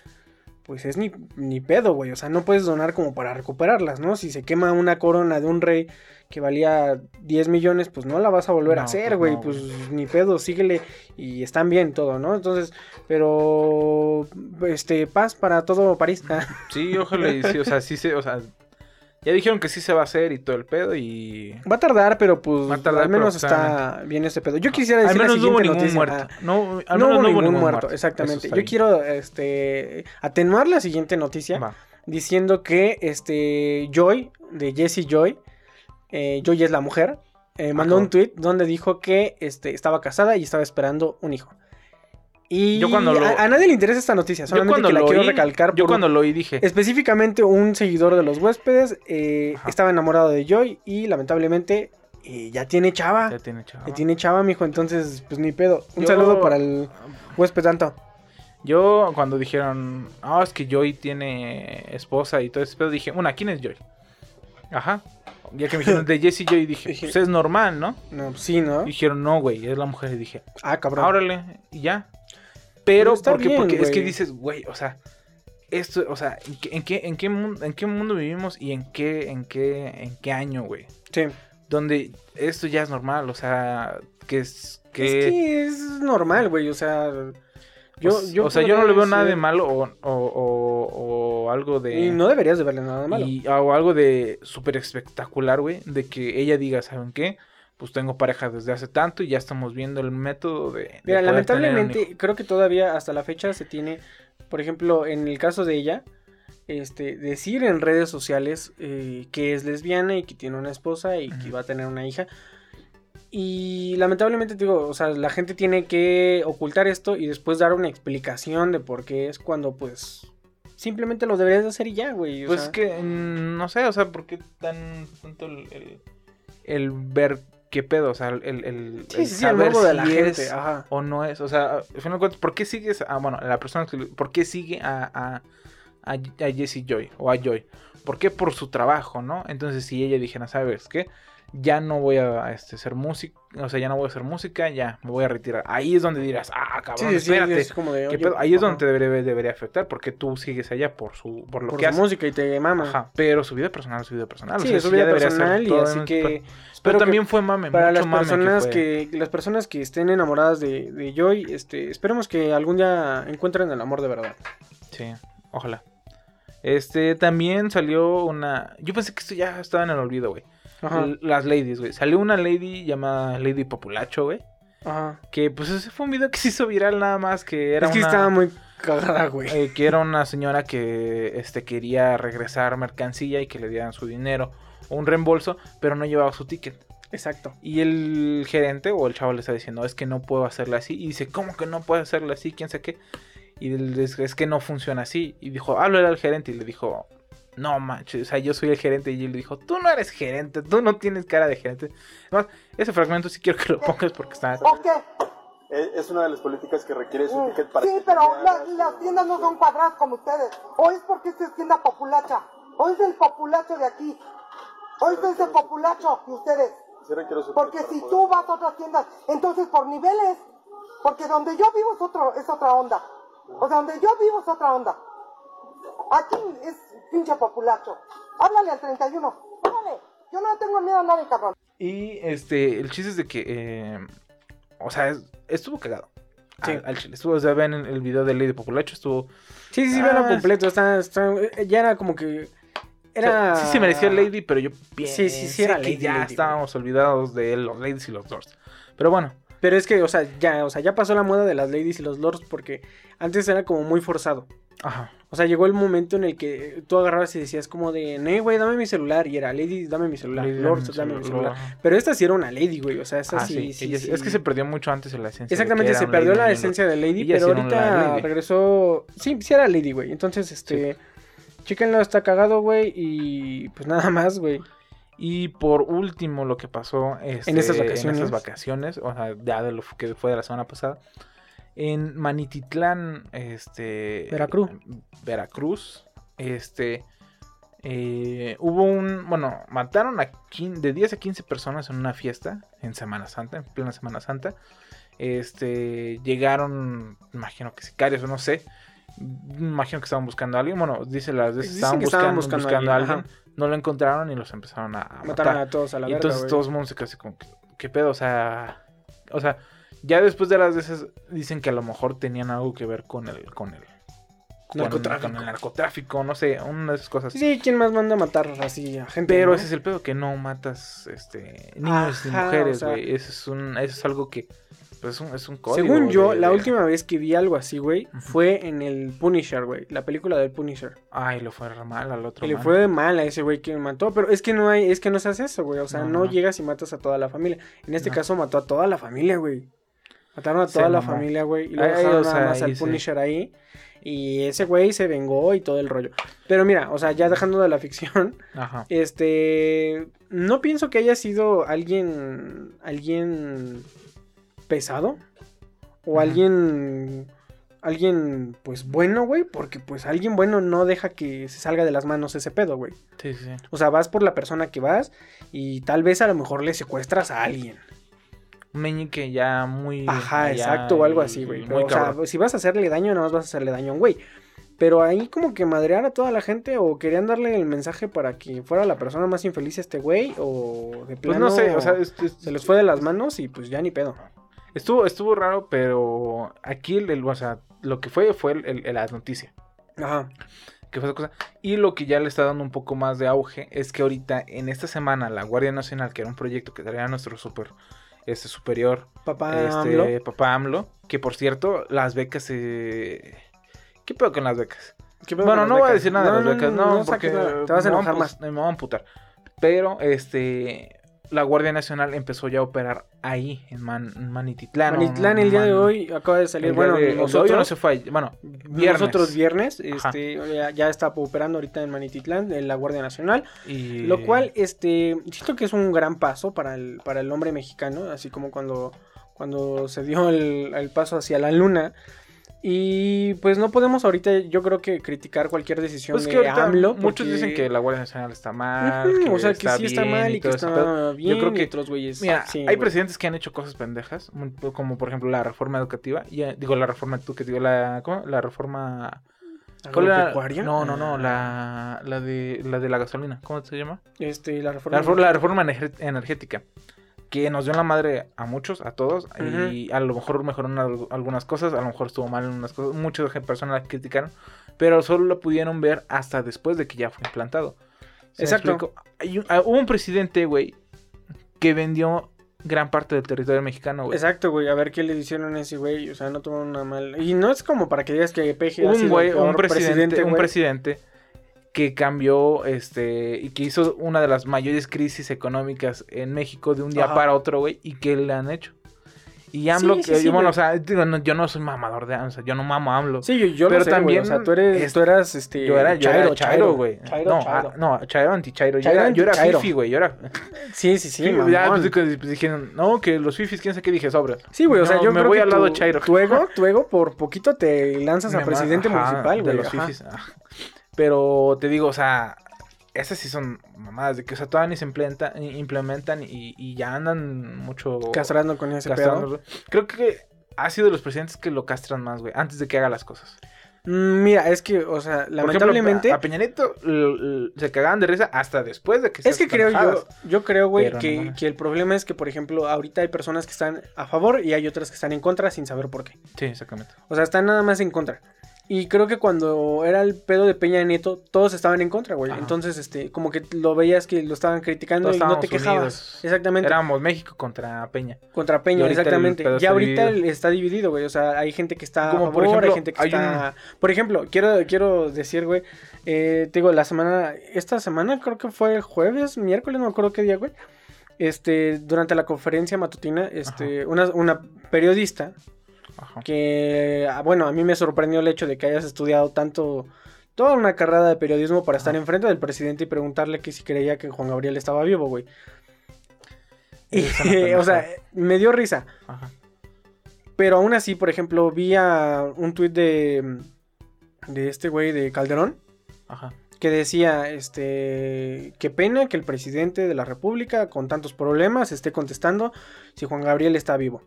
pues es ni, ni pedo, güey. O sea, no puedes donar como para recuperarlas, ¿no? Si se quema una corona de un rey que valía 10 millones, pues no la vas a volver a hacer,
pues
güey.
no,
pues ni pedo, síguele y están bien todo, ¿no? Entonces, pero, este, paz para todo París.
Sí, ojalá y sí, o sea, sí se, o sea, ya dijeron que sí se va a hacer y todo el pedo y...
Va a tardar, pero pues
Va a tardar,
al menos está bien este pedo. Yo quisiera
Al
decir
menos
la
no hubo
siguiente
ningún
noticia.
muerto.
Ah,
No, al
no
menos
hubo ningún muerto, exactamente. Yo quiero este atenuar la siguiente noticia
Va.
diciendo que este Joy de Jessie Joy, eh, Joy es la mujer, eh, mandó
Ajá.
un tweet donde dijo que este, estaba casada y estaba esperando un hijo. Y
Yo cuando lo-
a, a nadie le interesa esta noticia,
Yo
solamente
cuando
que la quiero
oí,
recalcar.
yo
por-
cuando lo oí dije,
Específicamente un seguidor de los huéspedes eh, estaba enamorado de Joy y lamentablemente eh, ya tiene chava.
ya tiene chava.
Ya tiene chava, mijo, entonces pues ni pedo. Un
Yo-
saludo para el huésped tanto.
Yo cuando dijeron, ah, es que Joy tiene esposa y todo ese pedo, dije, una, ¿quién es Joy? Ajá. Ya que me dijeron de Jessie Joy, dije,
Dije-
pues es normal, ¿no?
No, pues sí, ¿no?
Dijeron, no, güey, es la mujer. Y dije,
Ah, cabrón.
órale, y ya. Pero,
Pero está
porque,
bien,
porque es que dices, güey, o sea, esto, o sea, ¿en qué, en qué, en qué, mun- en qué mundo vivimos y en qué, en qué, en qué año, güey?
Sí.
Donde esto ya es normal, o sea, que es, que...
Es que es normal, güey. O sea, yo,
o,
yo
o sea, yo no le veo nada de
mal
malo o, o, o, o algo de...
Y no deberías de verle nada de malo.
y- o algo de súper espectacular, güey, de que ella diga, ¿saben qué? Pues tengo pareja desde hace tanto y ya estamos viendo el método de... de
Mira, lamentablemente, creo que todavía hasta la fecha se tiene, por ejemplo, en el caso de ella, este, decir en redes sociales eh, que es lesbiana y que tiene una esposa y que va a tener una hija. Y lamentablemente, te digo, o sea, la gente tiene que ocultar esto y después dar una explicación de por qué es cuando, pues, simplemente lo deberías de hacer y ya, güey.
Pues
sea.
que, mm, no sé, o sea, ¿por qué tan tanto el, el, el ver qué pedo? O sea, el, el,
Sí,
el
sí,
saber
de
si
la gente,
es
ajá.
o no es. O sea, al final de cuentas, ¿por qué sigues a, bueno, la persona que, ¿por qué sigue a, a, a, a Jessie Joy o a Joy. ¿Por qué? Por su trabajo, ¿no? Entonces, si ella dijera, ¿sabes qué? Ya no voy a este, hacer música, o sea, ya no voy a hacer música, ya me voy a retirar. Ahí es donde dirás, ah, cabrón, espérate.
es como de,
¿qué
oye?
Ahí es
ajá,
donde te debería, debería afectar, porque tú sigues allá por su por lo
por
que
su
hace.
música y te mama.
Ajá, pero su vida personal, su vida personal. o
Sí,
sea,
es su vida
ser
personal y así que...
Pero,
que
también fue mame,
para
mucho
las
mame
personas
fue.
que, las personas que estén enamoradas de, de Joy, este, esperemos que algún día encuentren el amor de verdad.
Sí, ojalá. Este, también salió una... Yo pensé que esto ya estaba en el olvido, güey.
Ajá,
Las ladies, güey. Salió una lady llamada Lady Populacho, güey.
ajá.
Que pues ese fue un video que se hizo viral nada más, que era
es que
una...
estaba muy cagada, güey.
eh, que era una señora que este, quería regresar mercancía y que le dieran su dinero o un reembolso, pero no llevaba su ticket.
Exacto.
Y el gerente o el chavo le está diciendo, es que no puedo hacerla así. Y dice, ¿cómo que no puedo hacerla así? ¿Quién sabe qué? Y es que no funciona así. Y dijo, háblale al gerente. Y le dijo, no manches, o sea, yo soy el gerente. Y él le dijo, tú no eres gerente, tú no tienes cara de gerente. Además, ese fragmento sí quiero que lo pongas porque está...
Eh, Es una de las políticas que requiere su ticket para
Sí,
que
pero la- las tiendas no son cuadradas como ustedes. O es porque esta es tienda populacha. O es el populacho de aquí. O es el populacho de ustedes.
Sí
Porque si tú vas a otras tiendas, entonces por niveles. Porque donde yo vivo es, otro, es otra onda. O sea, donde yo vivo es otra onda. Aquí es pinche populacho. Háblale al 31. Háblale. Yo no tengo miedo a nadie, cabrón.
Y este, el chiste es de que, eh, o sea, es- estuvo cagado.
Sí.
Al, al chile. Estuvo, o sea, ven el, el video de Lady Populacho, estuvo...
Sí, sí, sí,
Ah,
completo. Está, está- ya era como que. Era.
Sí se merecía Lady, pero yo pienso
Sí, sí, sí era
que
Lady,
ya
Lady,
estábamos olvidados de los Ladies y los Lords. Pero bueno,
Pero es que, o sea, ya, o sea, ya pasó la moda de las ladies y los lords porque antes era como muy forzado.
ajá.
O sea, llegó el momento en el que tú agarrabas y decías como de, no, güey, dame mi celular. Y era, lady, dame mi celular.
Lady,
Lords,
dame
dame
mi celular.
Pero esta sí era una lady, güey. O sea, esta
Ah,
sí,
sí,
sí,
ella-
sí.
Es que se perdió mucho antes en la esencia.
Exactamente, se perdió
lady
la esencia
lord.
de Lady, pero ahorita regresó. Sí, sí era Lady, güey. Entonces, este. Chéquenlo, está cagado, güey. Y pues nada más, güey.
Y por último, lo que pasó este,
En estas
en
vacaciones.
estas vacaciones, o sea, ya de lo que fue de la semana pasada, en Manititlán, este...
Veracruz.
Veracruz, este... eh, hubo un, bueno, mataron a quin- de 10 a 15 personas en una fiesta en Semana Santa, en plena Semana Santa. Este, llegaron, imagino que sicarios o no sé. Imagino que estaban buscando a alguien. Bueno, dice las veces estaban
que estaban
buscando,
a
a
alguien.
No lo encontraron y los empezaron a, a
Mataron
matar.
a todos a la
Y
verga,
entonces
güey.
todo el mundo se quedó así como, ¿qué, qué pedo? O sea, o sea, ya después de las veces dicen que a lo mejor tenían algo que ver con el, con el, con-
Narcotráfico.
con el narcotráfico, no sé, una de esas cosas.
Sí, ¿quién más manda a matar así a gente?
Pero
no?
ese es el pedo, que no matas este niños
Ajá,
mujeres,
o sea-
güey. Eso es un, eso es algo que pues, es un, es un código.
Según yo,
de-
la
de-
última vez que vi algo así, güey, fue en el Punisher, güey. La película del Punisher.
Ay, lo fue re mal al otro.
Y le fue mal a ese güey que mató. Pero es que no hay, es que no se hace eso, güey. O sea,
No,
no,
no.
llegas y matas a toda la familia. En este caso mató a toda la familia, güey. Mataron a
Se
toda la
mamó.
familia, güey. Y luego
Ay,
dejaron
o
nada más al
sí.
Punisher ahí. Y ese güey se vengó y todo el rollo. Pero mira, o sea, ya dejando de la ficción.
Ajá.
Este. No pienso que haya sido alguien. Alguien. pesado. O alguien. Alguien, pues bueno, güey. Porque, pues, alguien bueno no deja que se salga de las manos ese pedo, güey.
Sí, sí, sí.
O sea, vas por la persona que vas. Y tal vez a lo mejor le secuestras a alguien.
Un meñique ya muy.
Ajá,
ya
exacto, o algo así, güey. O sea, si vas a hacerle daño, nada más vas a hacerle daño a un güey. Pero ahí como que madrear a toda la gente o querían darle el mensaje para que fuera la persona más infeliz este güey o de
Pues
plano
no sé, o sea, es- es-
se les fue de las manos y pues ya ni pedo.
estuvo, estuvo raro, pero aquí el, el- o sea, lo que fue fue el, el- el- la noticia.
Ajá.
que fue esa cosa. Y lo que ya le está dando un poco más de auge es que ahorita, en esta semana, la Guardia Nacional, que era un proyecto que traía nuestro super, este superior,
Papá
este,
AMLO.
papá AMLO, que por cierto, las becas. ¿Qué pedo con las becas?
¿Qué pedo
Bueno, no voy a decir nada de las becas, no, porque
te vas a enojar más.
Me voy a amputar. Pero, este, la Guardia Nacional empezó ya a operar ahí, en Man- Manititlán. o
Manitlán el día de hoy acaba de salir,
el
bueno,
de- hoy
nosotros,
no se fue, ayer- bueno, viernes.
nosotros viernes, este, ya, ya está operando ahorita en Manititlán, en la Guardia Nacional.
y...
Lo cual, este, siento que es un gran paso para el, para el hombre mexicano, así como cuando, cuando se dio el, el paso hacia la luna. Y pues no podemos ahorita, yo creo que criticar cualquier decisión
Pues que
de AMLO.
muchos
porque-
dicen que la Guardia Nacional está mal. Que
o sea, que sí está mal y que está bien.
Yo creo que
otros güeyes.
Mira,
sí,
hay
güey.
presidentes que han hecho cosas pendejas, como por ejemplo la reforma educativa, y, eh, digo la reforma educativa, la, ¿cómo? La reforma... No, no, no,
Ah,
la, la, de, la de la gasolina, ¿cómo se llama?
Este, la reforma.
La, refor- la reforma ener- energética, que nos dio la madre a muchos, a todos, y a lo mejor al- algunas cosas, a lo mejor estuvo mal en unas cosas, muchas personas la criticaron, pero solo lo pudieron ver hasta después de que ya fue implantado. ¿Sí me
Exacto.
Hay un- ah, hubo un presidente, güey, que vendió gran parte del territorio mexicano, güey.
Exacto, güey. A ver qué le hicieron a ese güey. O sea, no tuvo una mala. Y no es como para que digas que PG
un güey, un presidente, un presidente que cambió, este, y que hizo una de las mayores crisis económicas en México de un día
Ajá.
para otro, güey, y que le han hecho. Y AMLO,
Sí, sí,
que-
sí,
bueno,
güey.
o sea, digo, no, yo no soy mamador de AMLO, o sea, yo no mamo a AMLO.
Sí, yo, yo
Pero
lo sé, güey,
también
O sea, tú eres,
es-
tú eras, este...
yo era, yo era Chairo, güey.
Chairo,
no,
Chairo.
ah, no, Chairo anti-Chairo. Yo
Chairo
era, yo era. Fifi, güey. Yo era.
Sí, sí, sí, mamón.
ya, pues, pues, dijeron, no, que los Fifis, quién sabe qué dije sobre.
Sí, güey, o sea,
No,
yo
me
creo
voy
que
al lado
tu,
Chairo.
Tu ego, tu ego por poquito te lanzas a presidente
ajá,
municipal, güey.
De los fifis. Pero te digo, o sea, esas sí son mamadas de que, o sea, todavía ni se implementa- implementan y, y ya andan mucho
Castrando con ese pedo.
castrando. Creo que ha sido de los presidentes que lo castran más, güey, antes de que haga las cosas.
Mm, Mira, es que, o sea, lamentablemente...
ejemplo, a Peña Nieto l- l- se cagaban de risa hasta después de que se
Es que creo yo, yo creo, güey,
no
que, que el problema es que, por ejemplo, ahorita hay personas que están a favor y hay otras que están en contra sin saber por qué.
Sí, exactamente.
O sea, están nada más en contra. Y creo que cuando era el pedo de Peña Nieto, todos estaban en contra, güey.
Ajá.
Entonces, este, como que lo veías que lo estaban criticando
Todos
y no te quejabas.
unidos.
Exactamente.
Éramos México contra Peña.
Contra Peña, exactamente. Ya ahorita
dividido.
está dividido, güey. O sea, hay gente que está
Como
a
por
favor,
ejemplo,
hay gente que
hay
está... Por ejemplo, quiero, quiero decir, güey, eh, te digo, la semana, esta semana creo que fue jueves, miércoles, no me acuerdo qué día, güey. Este, durante la conferencia matutina, este, una, una periodista
Ajá.
que, ah, bueno, a mí me sorprendió el hecho de que hayas estudiado tanto, toda una carrera de periodismo para estar enfrente del presidente y preguntarle que si creía que Juan Gabriel estaba vivo, güey. Y, o sea, me dio risa.
Ajá.
Pero aún así, por ejemplo, vi a un tuit de, de este güey de Calderón
Ajá.
que decía, este, qué pena que el presidente de la República con tantos problemas esté contestando si Juan Gabriel está vivo.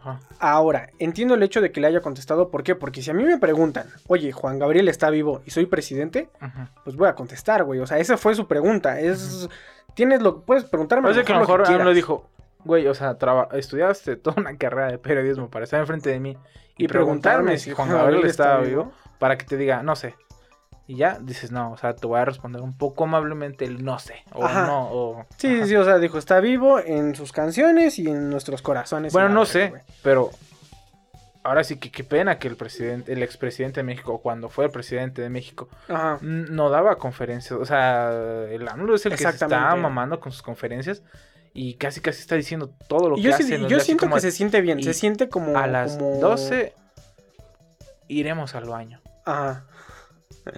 Ajá.
Ahora, entiendo el hecho de que le haya contestado, ¿por qué? Porque si a mí me preguntan, oye, Juan Gabriel está vivo y soy presidente,
Ajá.
pues voy a contestar, güey. O sea, esa fue su pregunta. Es, tienes lo, puedes preguntarme.
Parece que a lo mejor
quieras.
dijo, güey, o sea, traba- estudiaste toda una carrera de periodismo para estar enfrente de mí y,
Y
preguntarme
preguntarme
si Juan Gabriel
Gabriel
estaba vivo. para que te diga, no sé. Y ya dices, no, o sea, te voy a responder un poco amablemente el no sé. O
Ajá.
no, o.
Sí,
ajá.
sí, o sea, dijo, está vivo en sus canciones y en nuestros corazones.
Bueno, no sé, pero ahora sí que qué pena que el presidente, el expresidente de México, cuando fue el presidente de México,
Ajá.
no daba conferencias. O sea, el AMLO es el que se está mamando con sus conferencias y casi casi está diciendo todo lo
Y
que
yo,
hace.
sí- yo siento que se siente bien, se siente como...
a las
como-
12 iremos al baño.
Ajá.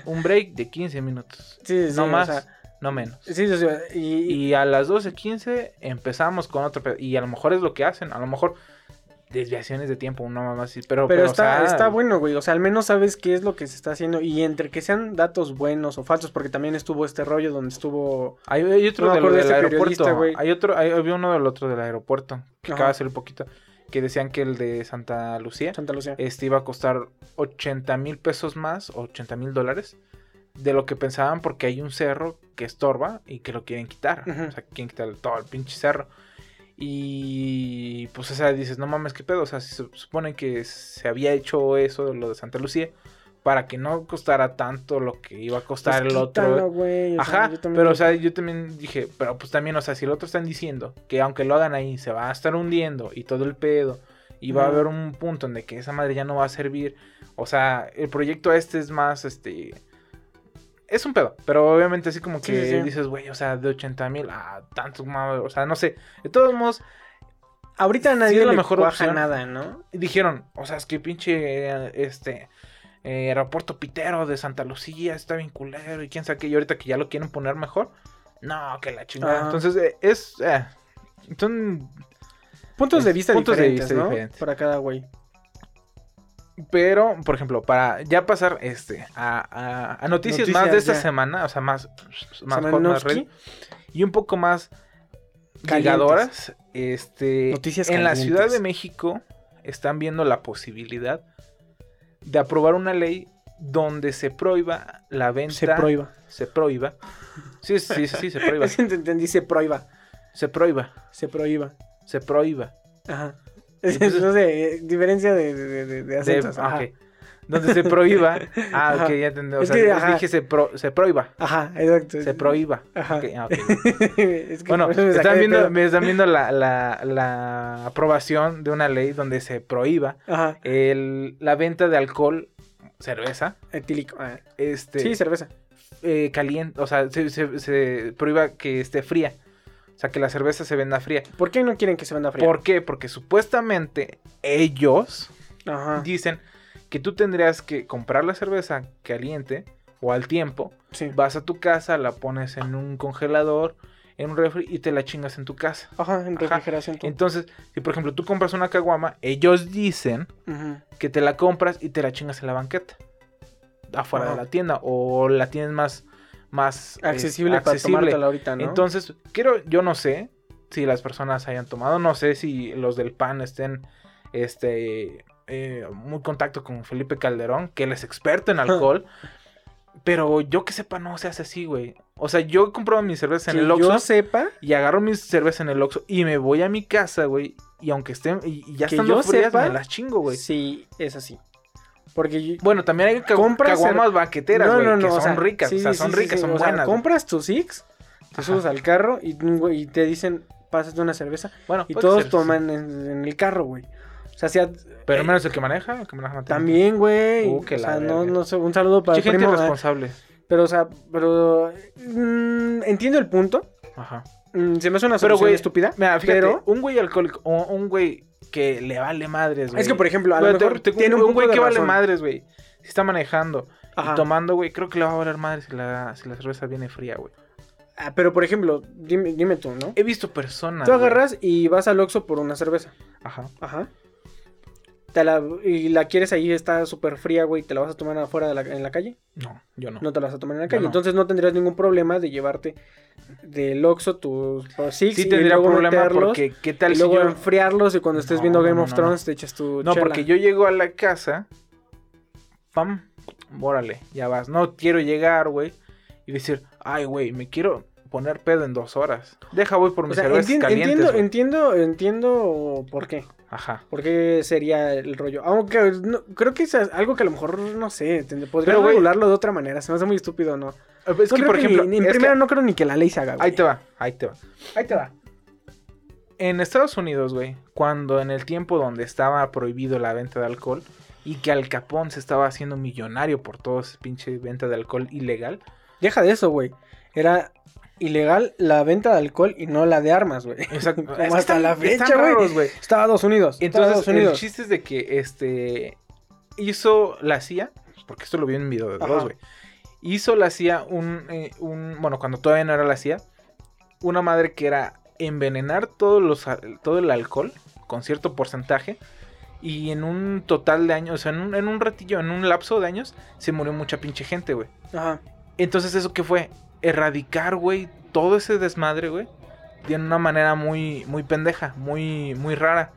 Un break de 15 minutos.
Sí, sí,
no
o
más,
sea,
no menos.
sí, sí, sí, y,
Y a las 12.15 empezamos con otro pedo. Y a lo mejor es lo que hacen. A lo mejor desviaciones de tiempo, una más así. Pero,
pero,
pero, o
está,
sea,
está bueno, güey. O sea, al menos sabes qué es lo que se está haciendo. Y entre que sean datos buenos o falsos, porque también estuvo este rollo donde estuvo.
Hay, hay otro
No
de lo del
este
aeropuerto.
güey.
Hay otro, hay, había uno del otro del aeropuerto. Que
Ajá.
acaba de salir poquito. Que decían que el de Santa Lucía
Santa Lucía.
este iba a costar 80 mil pesos más, 80 mil dólares, de lo que pensaban porque hay un cerro que estorba y que lo quieren quitar. O sea, quieren quitar todo el pinche cerro. Y pues, o sea, dices, no mames, qué pedo. O sea, se supone que se había hecho eso, lo de Santa Lucía, para que no costara tanto lo que iba a costar
Pues
el
quítalo,
otro.
güey, o sea,
Ajá, pero o sea, yo también dije, pero pues también, o sea, si el otro están diciendo que aunque lo hagan ahí se va a estar hundiendo y todo el pedo y va a haber un punto en de que esa madre ya no va a servir, o sea, el proyecto este es más, este, es un pedo, pero obviamente así como que
Sí, sí, sí.
dices, güey, o sea, de 80 mil a tanto, madre, o sea, no sé, de todos modos,
Ahorita
sí
nadie
la
le
mejor
cuaja
opción.
nada, ¿no?
dijeron, o sea, es que pinche, este... eh, aeropuerto pitero de Santa Lucía está bien culero y quién sabe qué, y ahorita que ya lo quieren poner mejor, no, que la chingada. Entonces, eh, es. eh, son.
Puntos de vista
puntos de
diferentes,
vista
¿no?
diferentes.
Para cada güey.
Pero, por ejemplo, para ya pasar este a, a- a noticias, más de esta
ya.
semana, o sea, más, más, hot, más y un poco más
Calientes.
llegadoras, este,
Noticias
en la. Ciudad de México están viendo la posibilidad de aprobar una ley donde se prohíba la venta,
Se prohíba.
se prohíba, sí, sí, sí, sí, se prohíba,
Es que te entendí, se prohíba.
se prohíba,
Se prohíba.
se prohíba.
Ajá.
Entonces-
no sé, eh, diferencia de, de, de, de acentos. ajá.
Donde se prohíba. Ah,
Ajá.
ok, ya entendí. O
Es
sea,
que, ajá.
dije se, pro- se prohíba.
Ajá, exacto.
Se prohíba.
Ajá.
Ok, ah, ok.
Es que
Bueno,
me
están viendo, me están viendo la, la, la aprobación de una ley donde se prohíba
Ajá.
el, la venta de alcohol, cerveza,
Etílico. ah.
este,
Sí, cerveza.
eh, caliente, o sea, se, se- se prohíba que esté fría. O sea, que la cerveza se venda fría.
¿Por qué no quieren que se venda fría?
¿Por qué? Porque supuestamente ellos
Ajá.
dicen que tú tendrías que comprar la cerveza caliente o al tiempo,
Sí.
vas a tu casa, la pones en un congelador, en un refri y te la chingas en tu casa.
Ajá, en refrigeración.
Entonces, si por ejemplo tú compras una caguama, ellos dicen que te la compras y te la chingas en la banqueta, afuera de la tienda, o la tienes más, más eh,
Accesible para
accesible.
tomártela ahorita, ¿no?
Entonces, quiero, yo no sé si las personas hayan tomado, no sé si los del PAN estén, este, eh, muy contacto con Felipe Calderón, que él es experto en alcohol, pero yo que sepa no se hace así, güey. O sea, yo he comprado mi cerveza en
que
el Oxxo
yo sepa,
y agarro mi cerveza en el Oxxo y me voy a mi casa, güey, y aunque estén, y, y ya
Que
estando
yo
frías
sepa,
me las chingo, güey.
sí, es así. Porque yo-
Bueno, también hay caguamas baqueteras, güey, que
o
son
sea,
ricas,
sí,
o sea, son
sí,
ricas,
sí,
son
o sea,
buenas.
compras tu Six, te subes al carro y, te dicen, pásate una cerveza.
Bueno,
Y todos toman en, en el carro, güey. O sea,
Pero
eh,
menos el que maneja, el que maneja.
También, güey.
Uh,
o sea, no, no sé, un saludo para
Mucha
el
gente
primo. ah,
irresponsable.
Pero, o sea, pero... mm, entiendo el punto.
Ajá.
Mm, se me hace una
Pero,
solución
güey,
estúpida.
Mira, fíjate,
pero...
un güey alcohólico o un güey que le vale madres, güey.
Es que, por ejemplo, a lo
te-
mejor
te-
tiene un
güey que vale madres, güey. Si está manejando
Ajá.
y tomando, güey, creo que le va a valer madres si la, si la cerveza viene fría, güey.
Ah, pero, por ejemplo, dime, dime tú, ¿no?
He visto personas.
Tú
güey.
agarras y vas al Oxxo por una cerveza.
Ajá.
Ajá. Te la, y la quieres ahí, está súper fría, güey. ¿Te la vas a tomar afuera de la, en la calle?
No, yo no.
No te la vas a tomar en la calle.
no.
Entonces no tendrías ningún problema de llevarte del Oxxo tus Six
sí
y
tendría
luego
problema porque qué tal
y
si
luego
yo...
enfriarlos y cuando estés
No,
viendo Game
no,
of Thrones te echas tu
No,
chela.
porque yo llego a la casa, pam, órale, ya vas. No quiero llegar, güey, y decir, ay, güey, me quiero poner pedo en dos horas. Deja, voy por
O
mis
sea,
cervezas
entien-
calientes,
entiendo, entiendo, entiendo por qué.
Ajá.
¿Por qué sería el rollo? Aunque no- creo que es algo que a lo mejor, no sé, podría
Pero,
regularlo de otra manera. Se me hace muy estúpido, ¿no?
Es
No
que, por ejemplo,
ni- en
que-
primera no creo ni que la ley se haga, güey.
ahí te va, ahí te va.
Ahí te va.
En Estados Unidos, güey, cuando en el tiempo donde estaba prohibido la venta de alcohol y que Al Capón se estaba haciendo millonario por todo ese pinche venta de alcohol ilegal,
Deja de eso, güey. Era ilegal la venta de alcohol y no la de armas, güey.
Exacto.
Como
Es que
hasta
están-
la fecha, güey. Estados Unidos.
Entonces,
Estados
el
Unidos.
chiste es de que este hizo la CIA, porque esto lo vi en un video de. Dross, güey. Hizo la CIA un, eh, un, bueno, cuando todavía no era la CIA, una madre que era envenenar todos los, todo el alcohol con cierto porcentaje y en un total de años, o sea, en un, en un ratillo, en un lapso de años, se murió mucha pinche gente, güey.
Ajá.
Entonces, ¿eso qué fue? Erradicar, güey, todo ese desmadre, güey. De una manera muy, muy pendeja, muy, muy rara.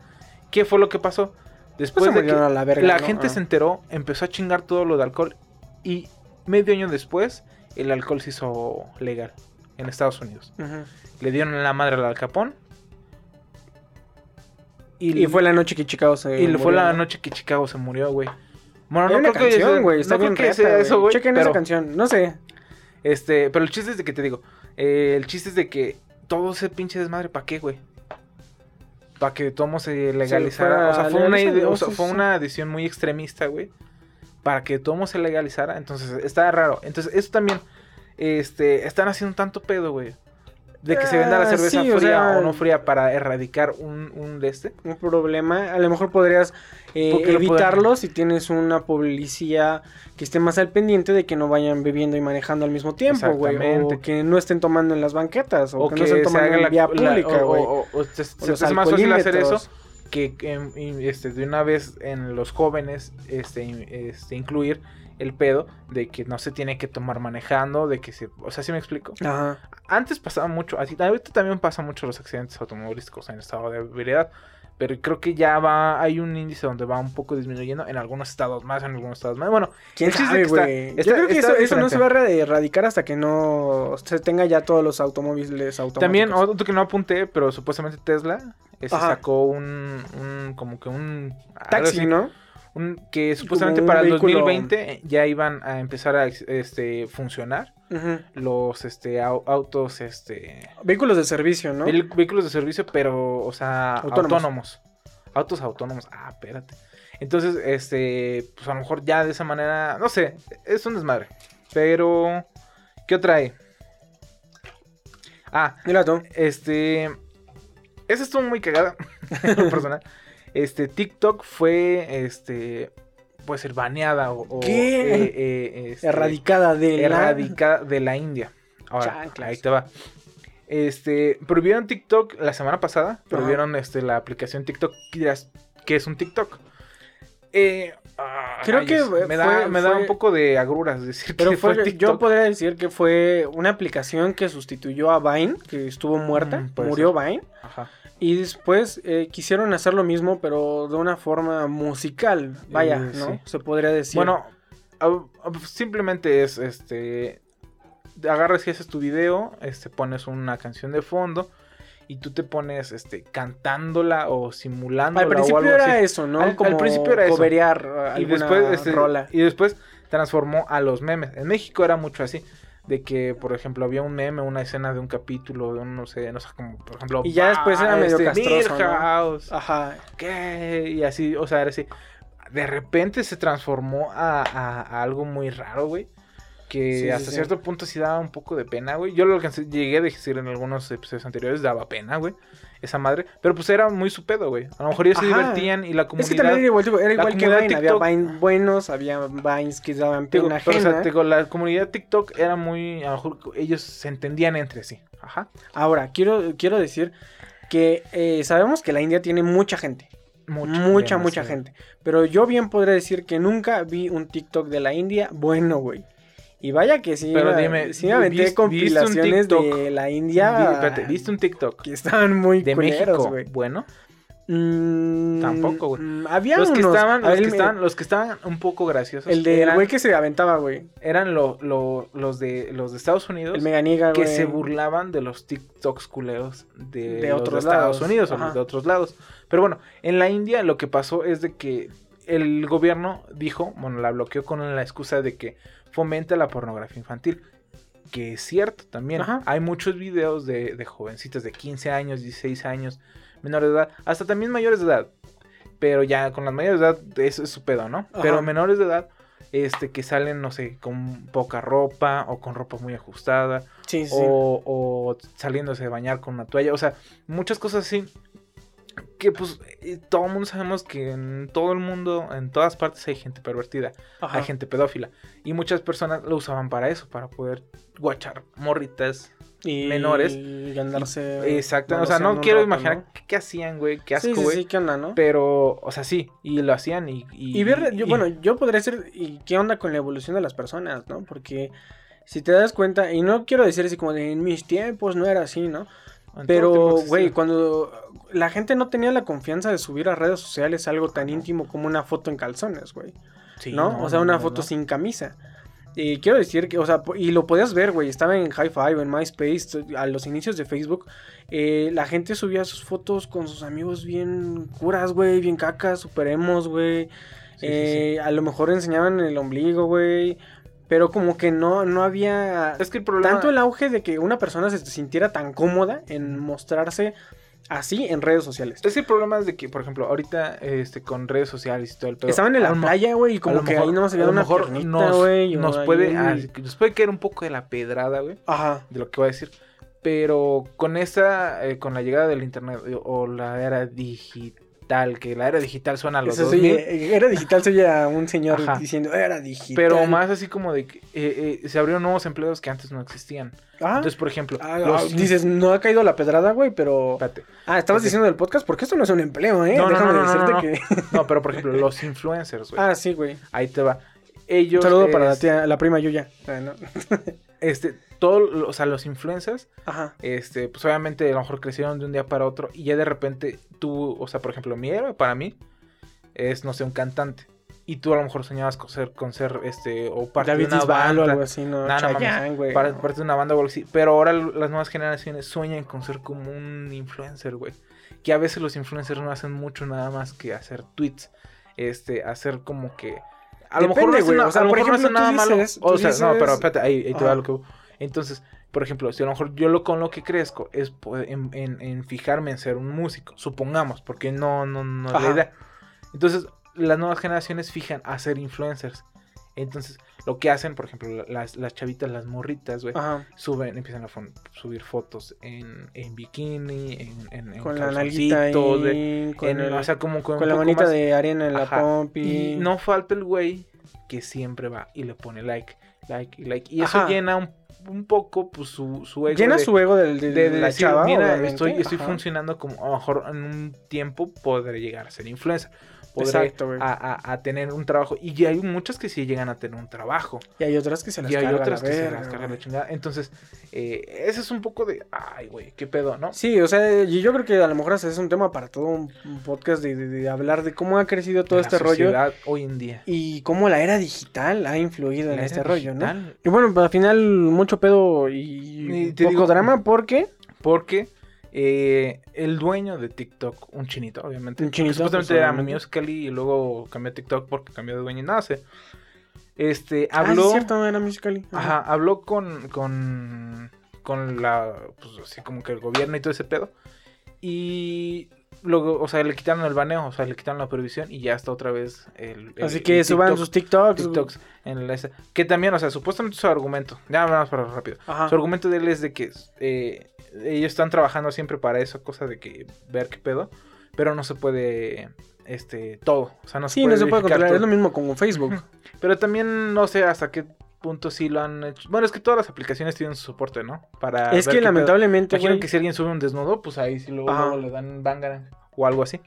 ¿Qué fue lo que pasó? Después
Pues
de que
la ¿no?
gente
Ah.
se enteró, empezó a chingar todo lo de alcohol. Y medio año después, el alcohol se hizo legal en Estados Unidos. Le dieron la madre al Al Capón.
Y fue la noche que Chicago se
y le fue
murió,
la
¿no?
noche que Chicago se murió, güey. Bueno,
Hay
no
una
creo que
canción,
sea-
güey. Está
no creo
bien
que
reta,
sea
güey.
eso, güey.
Chequen
pero-
esa canción. No sé.
Este, pero el chiste es de que te digo, eh, el chiste es de que todo ese pinche desmadre, ¿para qué, güey? Para que todo se legalizara. o sea, fue una,
legalizado,
ide- o sea,
sí,
fue una decisión muy extremista, güey. Para que todo se legalizara. Entonces, está raro. Entonces, eso también, este, están haciendo tanto pedo, güey. De que se venda la
Ah,
cerveza
o
fría
sea-
o no fría para erradicar un, un de este.
Un problema. A lo mejor podrías eh,
¿Por qué lo
evitarlo si tienes una policía que esté más al pendiente de que no vayan bebiendo y manejando al mismo tiempo, güey. O que no estén tomando en las banquetas. O,
O
que,
que,
no estén tomando en
la
vía pública,
o-
güey.
o- o- o se- te hace más fácil hacer eso que em, y, este, de una vez en los jóvenes este, este, incluir el pedo de que no se tiene que tomar manejando, de que se... O sea, ¿sí me explico?
Ajá.
Antes pasaba mucho, así, ahorita también pasa mucho los accidentes automovilísticos en estado de ebriedad, pero creo que ya va, hay un índice donde va un poco disminuyendo en algunos estados más, en algunos estados más. Bueno,
¿Quién sabe,
es que está-
güey? Yo creo que eso, eso no se va a erradicar hasta que no se tenga ya todos los automóviles automáticos.
También otro que no apunté, pero supuestamente Tesla ese sacó un, un como que un
Taxi,
así,
¿no?
Un- que supuestamente para el
vehículo-
2020 ya iban a empezar a este funcionar los este au- autos este
Vehículos de servicio, ¿no?
vehículos de servicio, pero o sea,
Autónomos.
autónomos. Autos autónomos. Ah, espérate. Entonces, este, pues a lo mejor ya de esa manera, no sé, es un desmadre. Pero ¿qué otra hay? Ah,
Mira tú.
este. Esa estuvo muy cagada. en lo personal. Este, TikTok fue. Este. Puede ser baneada o. eh, eh, este,
Erradicada de la...
erradicada de la India. Ahora,
Chanclas.
ahí te va. Este. Prohibieron TikTok la semana pasada. Prohibieron este, la aplicación TikTok. ¿Qué es un TikTok? Eh, ah,
Creo que
me da,
fue-
me da un poco de agruras decir
Pero
que
fue,
fue
yo
TikTok.
podría decir que fue una aplicación que sustituyó a Vine, que estuvo muerta,
Mm,
murió Vine,
Ajá.
Y después eh, quisieron hacer lo mismo, pero de una forma musical, vaya,
Eh,
¿no?
sí.
Se podría decir.
Bueno, simplemente es este. Agarras y haces tu video, este, pones una canción de fondo y tú te pones este, cantándola o simulándola
al
o
principio
algo
era
así.
eso, ¿no?
Al- al
Como
principio era eso. y después este,
rola.
y después transformó a los memes. En México era mucho así. De que, por ejemplo, había un meme, una escena de un capítulo, de un, no sé, no sé, como, por ejemplo...
Y ya después era
"Ah,
medio
este,
castroso, ¿no?
Milhouse,
Ajá.
¿qué? Y así, o sea, era así. De repente se transformó a, a- a algo muy raro, güey. Que
Sí,
hasta
sí.
cierto punto sí daba un poco de pena, güey. Yo lo alcancé, llegué a decir en algunos episodios anteriores, daba pena, güey. Esa madre. Pero pues era muy su pedo, güey. A lo mejor ellos se divertían y la
Es
comunidad.
que también era igual, era que Vine, había
TikTok-
Vine buenos, había Vines que daban
Digo,
pena
pero, o sea,
ajena.
te digo, la comunidad TikTok era muy. A lo mejor ellos se entendían entre sí. Ajá.
Ahora, quiero, quiero decir que eh, sabemos que la India tiene mucha gente. mucha, mucha
demasiado.
gente. Pero yo bien podría decir que nunca vi un TikTok de la India bueno, güey. Y vaya que sí,
Pero
me-
dime,
sí me aventé
¿viste-
compilaciones
viste un
de la India
espérate, ¿viste un TikTok
que estaban muy
de
culeros,
México?
güey.
Bueno,
Mm,
Tampoco, güey.
mm, Había
los que,
unos.
estaban, los,
ver,
que
el-
estaban, los que estaban un poco graciosos
El del
eran,
güey que se aventaba, güey.
eran lo- lo- los, de, los de Estados Unidos
El Meganiga,
que se burlaban de los TikToks culeros de,
De otros
de Estados. Unidos o
Ajá.
de otros lados. Pero bueno, en la India lo que pasó es de que el gobierno dijo, bueno, la bloqueó con la excusa de que fomenta la pornografía infantil. Que es cierto también.
Ajá.
Hay muchos videos de, de jovencitas de 15 años, 16 años, menores de edad, hasta también mayores de edad. Pero ya con las mayores de edad, eso es su pedo, ¿no?
Ajá.
Pero menores de edad, este, que salen, no sé, con poca ropa o con ropa muy ajustada
Sí, sí.
o, o saliéndose de bañar con una toalla. O sea, muchas cosas así. Que pues eh, todo el mundo sabemos que en todo el mundo, en todas partes hay gente pervertida,
Ajá.
hay gente pedófila. Y muchas personas lo usaban para eso, para poder guachar morritas.
Y-
menores.
Y andarse.
Exacto. O sea, no quiero
rato,
imaginar
¿no?
qué, qué hacían, güey. Qué
Sí,
asco,
sí,
güey.
sí, ¿qué onda, no?
Pero, o sea, sí. Y lo hacían y... Y,
Y ver, yo, bueno, yo podría decir, ¿y qué onda con la evolución de las personas, no? Porque si te das cuenta, y no quiero decir así como de en mis tiempos no era así, ¿no? Pero, güey, cuando la gente no tenía la confianza de subir a redes sociales algo tan íntimo como una foto en calzones, güey,
Sí,
¿no? O sea, una
no,
foto
no.
sin camisa. Y quiero decir que, o sea, y lo podías ver, güey, estaba en High Five, en MySpace, a los inicios de Facebook, eh, la gente subía sus fotos con sus amigos bien curas, güey, bien cacas, super emos, güey.
Sí, sí,
Eh, A lo mejor enseñaban el ombligo, güey. Pero como que no, no había
Es que el problema...
tanto el auge de que una persona se sintiera tan cómoda en mostrarse así en redes sociales.
Es que el problema es de que, por ejemplo, ahorita este, con redes sociales y todo el pedo.
Estaban en la playa, güey, y
a
como que
mejor-
ahí no se
a
veía
lo
una
mejor
piernita,
nos, puede, ah, nos puede caer un poco de la pedrada, güey,
Ajá.
de lo que voy a decir. Pero con esta, eh, con la llegada del internet o la era digital, que la era digital suena a los
Eso
2000.
sí, eh, era digital, soy a un señor
Ajá.
diciendo, era digital.
Pero más así como de que eh, eh, se abrieron nuevos empleos que antes no existían.
Ah,
Entonces, por ejemplo,
ah,
los
ah, dices, no ha caído la pedrada, güey, pero...
Espérate.
Ah, estabas diciendo del podcast, porque esto no es un empleo, ¿eh?
No, no,
Déjame
no, no,
decirte
no,
que...
No, pero por ejemplo, los influencers, güey.
ah, sí, güey.
Ahí te va. Ellos.
Un saludo para la tía, la prima Yuya. Ah, no.
Este, todo, lo- o sea, los influencers,
Ajá.
este, pues obviamente a lo mejor crecieron de un día para otro y ya de repente tú, o sea, por ejemplo, mi héroe para mí es, no sé, un cantante. Y tú a lo mejor soñabas con ser, con ser este, o parte
David
de una
Bisbal o
banda.
algo así, ¿no?
No, no
Chayanne, güey.
para- parte de una banda o algo así. Pero ahora las nuevas generaciones sueñan con ser como un influencer, güey. Que a veces los influencers no hacen mucho nada más que hacer tweets. Este, hacer como que. A lo mejor
güey, o sea,
a lo mejor no
ejemplo,
nada malo. O sea, no, pero espérate, ahí, ahí te va
Ajá.
lo que. Entonces, por ejemplo, si a lo mejor yo lo con lo que crezco es po- en, en- en fijarme en ser un músico, supongamos, porque no, no, no es la idea. Entonces, las nuevas generaciones fijan a ser influencers. Entonces, lo que hacen, por ejemplo, la- las, las chavitas, las morritas, güey, suben, empiezan a subir fotos en, en bikini, en, en, en
Con la nalguita ahí, con,
en-
el-
o sea, como con,
la manita
más-
de arena en la
Ajá.
pompi.
Y no falta el güey que siempre va y le pone like, like y like. Y eso
Ajá.
llena un, un poco pues, su, su ego.
Llena
de-
su ego del, del-
de,
de
de
la
decir,
chava,
mira,
obviamente.
estoy, estoy
Ajá.
funcionando como, a lo mejor en un tiempo podré llegar a ser influencer. Podré
Exacto,
a, a- a tener un trabajo. Y hay muchas que sí llegan a tener un trabajo.
Y hay otras que se las
Y hay
carga
otras
la
que se las carga la chingada. Entonces, eh, ese es un poco de, ay, güey, qué pedo, ¿no?
Sí, o sea, y yo creo que a lo mejor hasta es un tema para todo un, podcast de, de- de hablar de cómo ha crecido todo
La
este rollo
hoy en día.
y cómo la era digital ha influido en este rollo, ¿no? Y bueno, al final mucho pedo y,
Y te
poco
digo-
drama porque
Porque eh, el dueño de TikTok, un chinito, obviamente.
Un chinito,
Supuestamente
pues,
era. Musical.ly y luego cambió a TikTok porque cambió de dueño y nada sé. Este,
Ah,
habló.
es cierto, era Musical.ly.
Ajá, habló con, con, con la, pues así como que el gobierno y todo ese pedo. Y luego, o sea, le quitaron el baneo, o sea, le quitaron la prohibición y ya está otra vez el... el-
Así que
el
suban
TikTok-
sus TikToks.
TikToks en la Que también, o sea, supuestamente su argumento, ya vamos para rápido.
Ajá.
Su argumento de él es de que eh, ellos están trabajando siempre para eso, cosa de que ver qué pedo, pero no se puede, este, todo. O sea, no se
Sí,
puede
no se puede controlar.
todo.
Es lo mismo con Facebook.
Pero también no sé hasta qué punto sí lo han hecho. Bueno, es que todas las aplicaciones tienen su soporte, ¿no? Para
es que lamentablemente.
Imagino que si alguien sube un desnudo, pues ahí sí luego, le dan bangarang o algo así.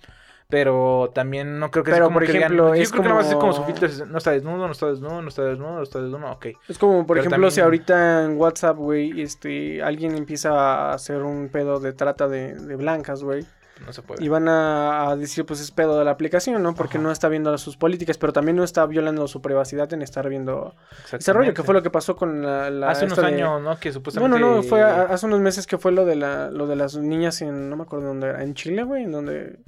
Pero también no creo que sea
Pero,
como
por
que digan-
ejemplo,
yo
es
creo que nada más es como su
como-
filtro, es, no está desnudo, no está desnudo, no está desnudo, no está desnudo, no está desnudo, ok.
Es como, por
Pero
ejemplo,
también-
si ahorita en WhatsApp, güey, este, alguien empieza a hacer un pedo de trata de, de blancas, güey.
No se puede.
Y van a, a decir, pues es pedo de la aplicación, ¿no? Porque
Ajá.
no está viendo sus políticas, pero también no está violando su privacidad en estar viendo ese rollo, que fue lo que pasó con la... la-
Hace unos
de-
años, ¿no? Que supuestamente...
no, no, fue a- hace unos meses que fue lo de la, lo de las niñas en, no me acuerdo dónde era, en Chile, güey, en donde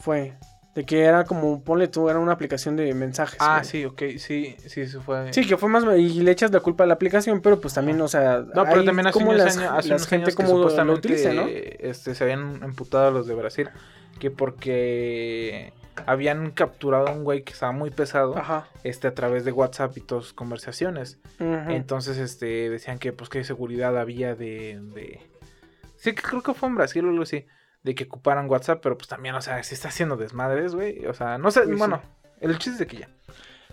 fue. De que era como, ponle tú, era una aplicación de mensajes.
Ah,
güey.
sí, ok, sí, sí, eso fue...
Sí, que fue más, y le echas la culpa a la aplicación, pero pues también, o sea,
No, pero también hace
como
unos
las-
años, hace
las
unos
gente
años que
como lo utiliza, ¿no?
este, se habían emputado los de Brasil que porque habían capturado a un güey que estaba muy pesado
Ajá.
este a través de WhatsApp y todas sus conversaciones. Entonces este decían que pues qué seguridad había de, de... Sí, que creo que fue en Brasil o algo así, de que ocuparan WhatsApp, pero pues también, o sea, si está haciendo desmadres, güey, o sea, no sé,
sí.
bueno, el chiste es de que ya.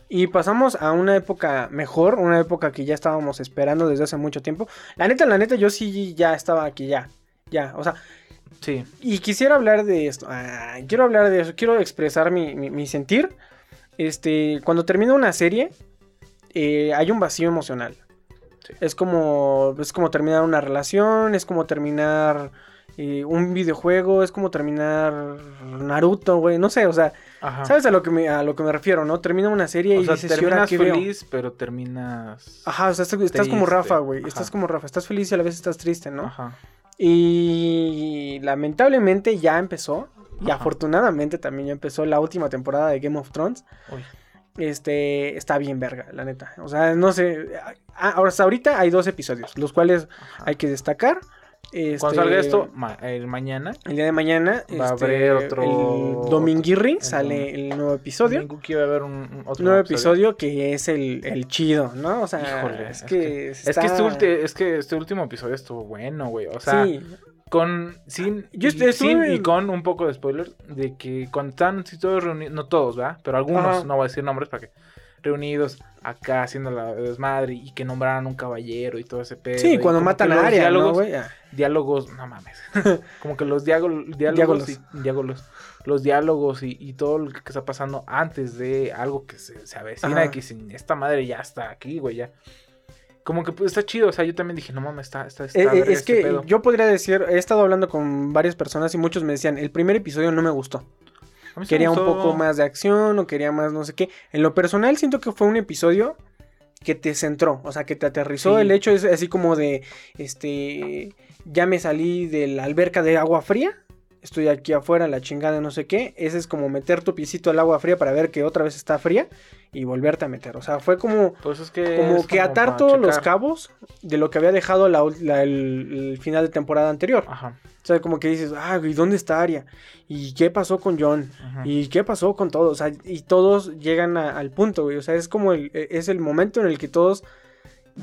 Y pasamos a una época mejor, una época que ya estábamos esperando desde hace mucho tiempo. La neta, la neta, yo sí ya estaba aquí, ya. Ya, o sea,
Sí,
y quisiera hablar de esto. ah, quiero hablar de eso, quiero expresar mi, mi- mi sentir. Este, cuando termina una serie, eh, hay un vacío emocional.
Sí.
Es como, es como terminar una relación, es como terminar eh, un videojuego, es como terminar Naruto, güey, no sé, o sea,
ajá.
¿sabes a lo que me, a lo que me refiero, no? Termina una serie
O
y
sea,
dices, "¿Y ahora
terminas
qué veo?".
feliz, pero terminas...
Ajá, o sea, estás, estás como Rafa, güey. Estás como Rafa. Estás feliz y a la vez estás triste, ¿no?
Ajá.
Y lamentablemente ya empezó. Y
Ajá.
afortunadamente también ya empezó la última temporada de Game of Thrones.
Uy.
Este está bien verga, la neta. O sea, no sé. ah, ahora hasta ahorita hay dos episodios, los cuales
Ajá.
hay que destacar.
Cuando
Este,
salga esto, ma- el mañana,
el día de mañana,
Va a
este,
haber otro-
el Dominguirri sale el nuevo episodio.
que iba a haber un, un otro
nuevo episodio que es el, el chido, ¿no? O sea,
Híjole,
es,
es
que,
Es que, este es que este último episodio estuvo bueno, güey. O sea,
sí,
Con, sin,
Yo
y,
estuve
sin
en-
y con un poco de spoiler de que cuando están todos reunidos, no todos, ¿verdad? Pero algunos,
Ajá.
no voy a decir nombres para que reunidos acá haciendo la desmadre y que nombraran un caballero y todo ese pedo.
Sí, cuando matan a Arya, ¿no,
diálogos,
güey? Ah.
diálogos, no mames. como que los diálogos, y, diágolos, los diálogos y, y todo lo que está pasando antes de algo que se, se avecina,
Ajá.
que sin esta madre ya está aquí, güey, ya. Como que pues, está chido, o sea, yo también dije, no mames, está, está, está
Eh, eh, es
este
que
pedo".
yo podría decir, he estado hablando con varias personas y muchos me decían, el primer episodio no me gustó. Quería un poco más de acción o quería más no sé qué. En lo personal siento que fue un episodio que te centró, o sea, que te aterrizó.
Sí.
El hecho es así como de, este, ya me salí de la alberca de agua fría. Estoy aquí afuera, la chingada, no sé qué. Ese es como meter tu piecito al agua fría para ver que otra vez está fría y volverte a meter. O sea, fue como,
Pues es que
como
es
que
como
atar todos los cabos de lo que había dejado la el, el final de temporada anterior.
Ajá.
O sea, como que dices, ah, ¿y dónde está Aria? ¿Y qué pasó con John?
ajá.
¿Y qué pasó con todos? O sea, y todos llegan a- al punto, güey. O sea, es como el, e- es el momento en el que todos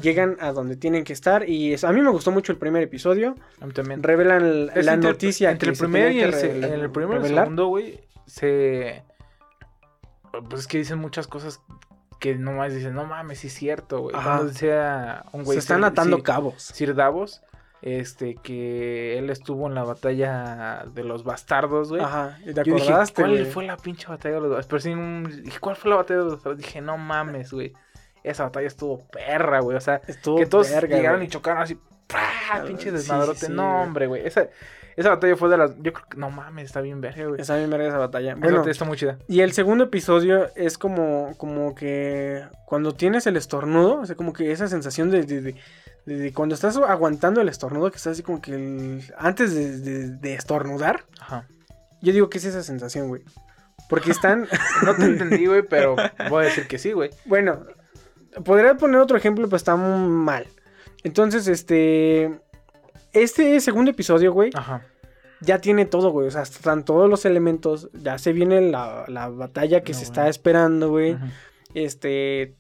llegan a donde tienen que estar. Y es- a mí me gustó mucho el primer episodio.
A mí también.
Revelan la
entre-
noticia.
Entre
que
el
se
primero y el, en el el
revelar.
segundo, güey, se... Pues es que dicen muchas cosas que nomás dicen, no mames, sí es cierto, güey. Cuando decía un güey...
se están
Sir-
atando
Sir-
cabos.
Sir Davos, este, que él estuvo en la batalla de los bastardos, güey.
Ajá. ¿Y te
Yo dije? ¿cuál
güey?
fue la pinche batalla de los bastardos? Pero sí, ¿cuál fue la batalla de los bastardos? Dije, no mames, güey. Esa batalla estuvo perra, güey. O sea,
Estuvo
que todos
verga,
llegaron
güey.
y chocaron así. ¡pah! Pinche desmadrote.
sí, sí,
no,
güey.
hombre, güey. Esa, esa batalla fue de las. Yo creo que. No mames, está bien verga, güey. Esa
bien verga esa batalla. Bueno,
está muy chida.
y el segundo episodio es como, como que cuando tienes el estornudo, o sea, como que esa sensación de, de- de- de- de cuando estás aguantando el estornudo, que estás así como que el- antes de, de- de estornudar,
Ajá.
yo digo que es esa sensación, güey. Porque están,
No te entendí, güey, pero voy a decir que sí, güey.
bueno, podría poner otro ejemplo, pero está mal. Entonces, este, este segundo episodio, güey,
Ajá.
ya tiene todo, güey. O sea, están todos los elementos. Ya se viene la, la batalla que
No,
se
güey.
está esperando, güey. Este.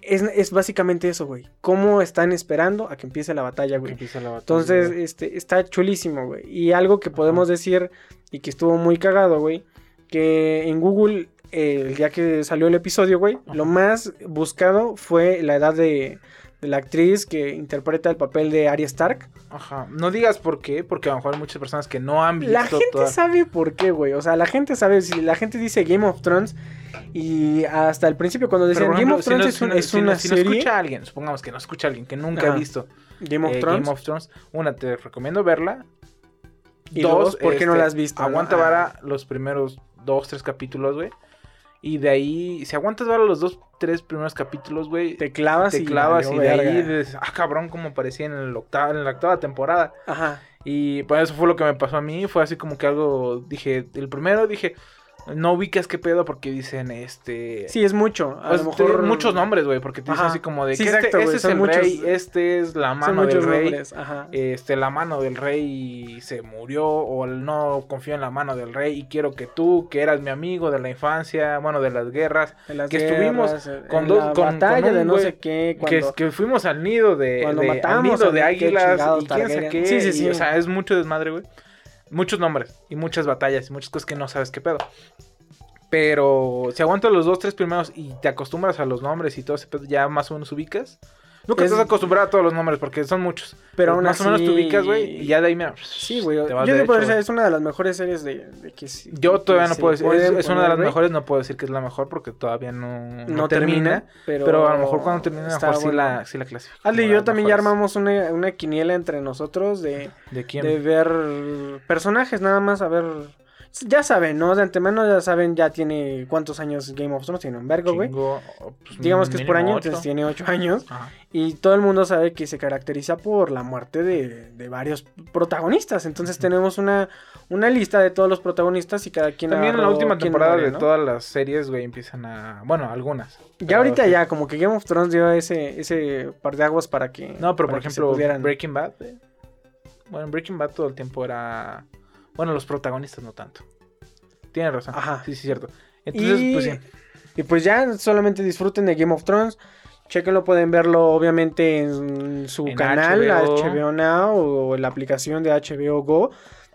Es, es básicamente eso, güey. Cómo están esperando a que empiece la batalla, güey.
la batalla,
Entonces,
güey.
este, está chulísimo, güey. Y algo que podemos decir y que estuvo muy cagado, güey. Que en Google, eh, el día que salió el episodio, güey, lo más buscado fue la edad de, de la actriz que interpreta el papel de Arya Stark.
Ajá. No digas por qué, porque a lo mejor hay muchas personas que no han visto
La gente
toda-
sabe por qué, güey. O sea, la gente sabe, si la gente dice Game of Thrones y hasta el principio cuando decían
por
Game
ejemplo,
of
si
Thrones
no-
es,
si
un-
no-
es
si no-
una
si no
serie,
escucha a alguien, supongamos que no escucha a alguien que nunca
Ajá.
ha visto
Game of
eh,
Thrones,
Game of Thrones, una, te recomiendo verla.
Y dos, ¿por qué no
este,
la has visto?
Aguanta
Ah,
vara los primeros dos, tres capítulos, güey. Y de ahí, si aguantas vara los dos, tres primeros capítulos, güey, te,
Te clavas y
clavas y de ahí dices, ah, cabrón, como parecía en, el octava, en la octava temporada.
Ajá.
Y pues eso fue lo que me pasó a mí. Fue así como que algo, dije, el primero dije, no ubicas qué pedo porque dicen, este...
Sí, es mucho. A
pues,
lo
te-
mejor
muchos nombres, güey, porque te dicen
Ajá.
así como de
Sí,
que este,
exacto,
este es el
muchos-
rey, este es la mano del rey.
nombres, Ajá.
Este, la mano del rey se murió o no confío en la mano del rey y quiero que tú, que eras mi amigo de la infancia, bueno, de las guerras,
las
que estuvimos
guerras, en
con dos- con- con
batalla
un
de no sé qué,
que,
cuando...
que fuimos al nido de,
cuando
de- al
matamos
nido de águilas
chingados
y quién sabe
Targaryen.
qué,
Sí, sí,
y,
sí.
o sea, es mucho desmadre, güey. Muchos nombres y muchas batallas y muchas cosas que no sabes qué pedo. Pero si aguantas los dos, tres primeros y te acostumbras a los nombres y todo ese pedo, ya más o menos ubicas. Nunca
Es-
estás acostumbrado a todos los nombres porque son muchos.
Pero aún
más o menos te ubicas, güey, y ya de ahí mira.
Sí, güey.
te
Yo digo,
güey.
es una de las mejores series de, de que sí-
Yo
que
todavía no puedo decir, es, es una de las mejores, no puedo decir que es la mejor porque todavía no,
No, termina, pero...
Pero, a lo mejor cuando termine, a lo mejor sí la, sí la clasifico.
Ale y yo también ya armamos una, una quiniela entre nosotros de,
¿De quién?
de ver personajes, nada más a ver... Ya saben, ¿no? De antemano ya saben, ya tiene cuántos años Game of Thrones, tiene un vergo, güey.
Pues,
Digamos que es por año, entonces tiene ocho años.
Ajá.
Y todo el mundo sabe que se caracteriza por la muerte de, de varios protagonistas. Entonces tenemos una, una lista de todos los protagonistas y cada quien
También en la última temporada
muere,
de
¿no?
todas las series, güey, empiezan a... Bueno, algunas.
Ya ahorita
sí.
ya, como que Game of Thrones dio ese, ese par de aguas para que.
No, pero por ejemplo, Breaking Bad. güey. Bueno, en Breaking Bad todo el tiempo era... Bueno, los protagonistas no tanto. Tienes razón.
Ajá.
Sí, sí, cierto. Entonces,
y,
pues sí.
y pues ya solamente disfruten de Game of Thrones. Chequenlo, pueden verlo obviamente en su
En
canal,
HBO.
HBO Now o en la aplicación de HBO Go.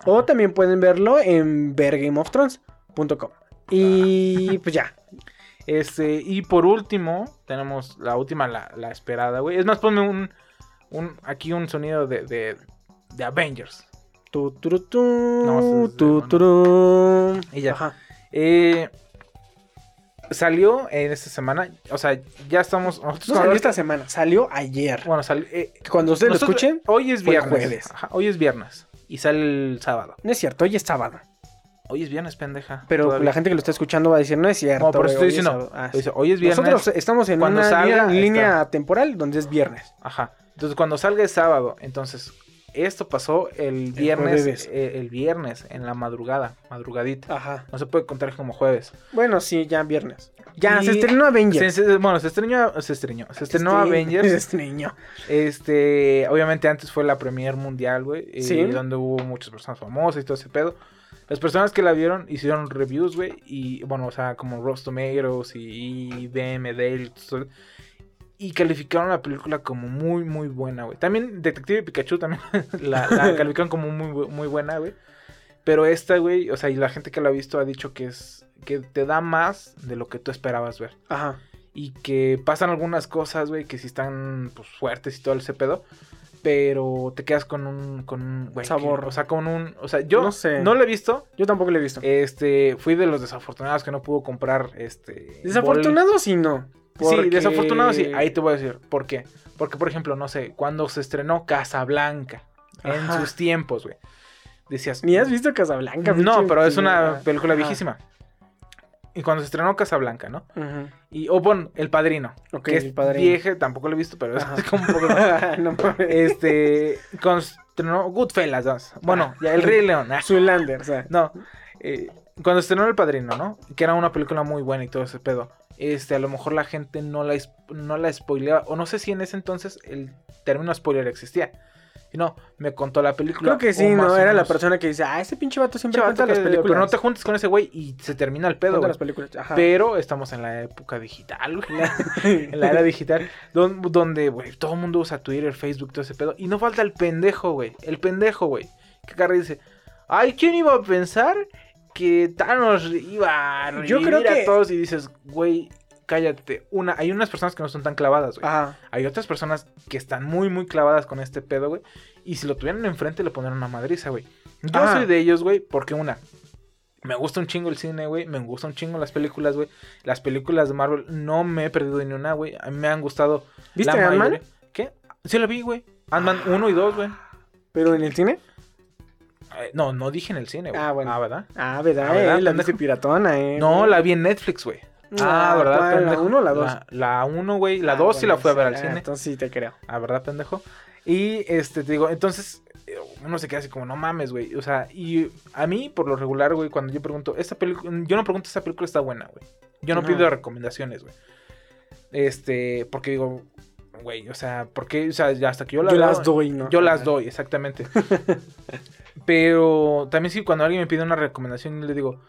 O también pueden verlo en vergameofthrones.com. Y pues ya.
Este, y por último, tenemos la última, la, la esperada, güey. Es más, ponme un, un aquí un sonido de, de, de Avengers.
Tu, turu, tu,
No, es
tu.
Y ya.
Ajá.
Eh, salió en esta semana, o sea, ya estamos... nosotros
No salió esta semana, salió ayer.
Bueno, salió... eh,
Cuando ustedes lo escuchen,
Hoy es viernes.
jueves.
Ajá, hoy es viernes. Y sale el sábado.
no es cierto, hoy es sábado.
Hoy es viernes, pendeja.
Pero
Todavía.
la gente que lo está escuchando va a decir, no es cierto.
No, por eso
güey,
estoy
hoy es
diciendo.
sábado". Ah, sí.
hoy es viernes.
Nosotros estamos en
Cuando
una
salga,
línea, temporal donde es viernes.
Ajá. Entonces, cuando salga el sábado, entonces, esto pasó el viernes.
jueves.
eh, el viernes, en la madrugada, madrugadita.
Ajá.
No se puede contar como jueves.
Bueno, sí, ya viernes. Ya,
Y
se estrenó Avengers.
Se- se- bueno, se estrenó, se estrenó, se estrenó Avengers.
Se estrenó.
Este, obviamente antes fue la premier mundial, güey, y
Sí.
donde hubo muchas personas famosas y todo ese pedo. Las personas que la vieron hicieron reviews, güey, y bueno, o sea, como Ross Tomatoes y IBM y todo y calificaron la película como muy, muy buena, güey. También Detective Pikachu también la, la calificaron como muy, muy buena, güey. Pero esta, güey, o sea, y la gente que la ha visto ha dicho que es que te da más de lo que tú esperabas ver
Ajá.
y que pasan algunas cosas, güey, que sí están pues, fuertes y todo ese pedo. Pero te quedas con un, con un güey,
Sabor.
que- o sea, con un. O sea, yo
No
no,
sé.
lo he visto.
Yo tampoco lo he visto.
Este, fui de los desafortunados que no pudo comprar este.
Desafortunado sí no.
Sí, desafortunado sí. Ahí te voy a decir. ¿Por qué? Porque, por ejemplo, no sé, cuando se estrenó Casablanca en sus tiempos, güey. Decías.
Ni has visto Casablanca.
No, pero es una película
Ajá.
viejísima. Y cuando se estrenó Casablanca, ¿no? Y, o bueno, El Padrino.
Ok,
que es
El Padrino.
vieja, tampoco lo he visto, pero es como un poco más.
no.
Este, cuando se estrenó Goodfellas. Bueno, ya El Rey León.
Zoolander, o sea.
No, eh, cuando estrenó El Padrino, ¿no? Que era una película muy buena y todo ese pedo. Este, a lo mejor la gente no la, no la spoileaba. O no sé si en ese entonces el término spoiler existía. Y no, me contó la película.
Creo que sí, ¿no? Era la persona que dice, ah, ese pinche vato siempre
Chaval,
cuenta las
que-
películas.
Pero no te juntes con ese güey y se termina el pedo.
Cuenta las películas. Ajá.
Pero estamos en la época digital, güey. en la era digital. don- Donde, güey, todo el mundo usa Twitter, Facebook, todo ese pedo. Y no falta el pendejo, güey. El pendejo, güey. Que agarra y dice, ay, ¿quién iba a pensar que Thanos iba a
Yo creo
a
que-
todos? Y dices, güey, cállate. Una, hay unas personas que no son tan clavadas, güey.
Ajá.
Hay otras personas que están muy, muy clavadas con este pedo, güey. Y si lo tuvieran enfrente, le pondrían una madriza, güey. Yo
Ajá.
soy de ellos, güey, porque una. Me gusta un chingo el cine, güey. Me gusta un chingo las películas, güey. Las películas de Marvel no me he perdido ni una, güey. A mí me han gustado.
¿Viste Ant-Man?
¿Qué? Sí la vi, güey. Ant-Man 1 y 2, güey.
¿Pero en el cine?
Eh, no, no dije en el cine, güey.
Ah, bueno.
Ah, ¿verdad?
Ah, ¿verdad?
Ah, ¿verdad,
eh? La viste piratona, eh.
No, la vi en Netflix, güey.
Ah,
Ah, ¿verdad.
¿La
pendejo?
uno o la dos?
La- La 1, güey. La
Ah,
2 sí
bueno,
la fui a ver
sí,
al
ah,
cine.
Entonces sí te creo.
Ah, ¿verdad, pendejo? Y este, te digo, entonces eh, uno se queda así como, no mames, güey. O sea, y a mí, por lo regular, güey, cuando yo pregunto, esta película, yo no pregunto, esta película está buena, güey. Yo no pido recomendaciones, güey. Este, porque digo, güey, o sea, porque, o sea, hasta que yo la
Yo
veo,
las doy, ¿no?
Yo las doy, exactamente. Pero también sí, cuando alguien me pide una recomendación, le digo,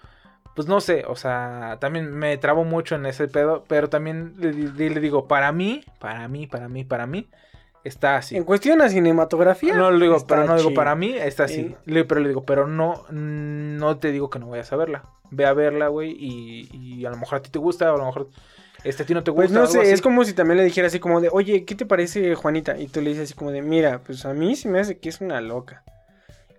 pues no sé, o sea, también me trabo mucho en ese pedo, pero también le, di- le digo, para mí, para mí, para mí, para mí, está así.
En cuestión a cinematografía.
No le digo, pero no digo, para mí está así.
Sí.
Le- pero le digo, pero no, no te digo que no vayas a verla. Ve a verla, güey, y, y a lo mejor a ti te gusta, o a lo mejor este a ti no te gusta.
Pues no sé,
así.
es como si también le dijera así como de, oye, ¿qué te parece Juanita? Y tú le dices así como de, mira, pues a mí se me hace que es una loca.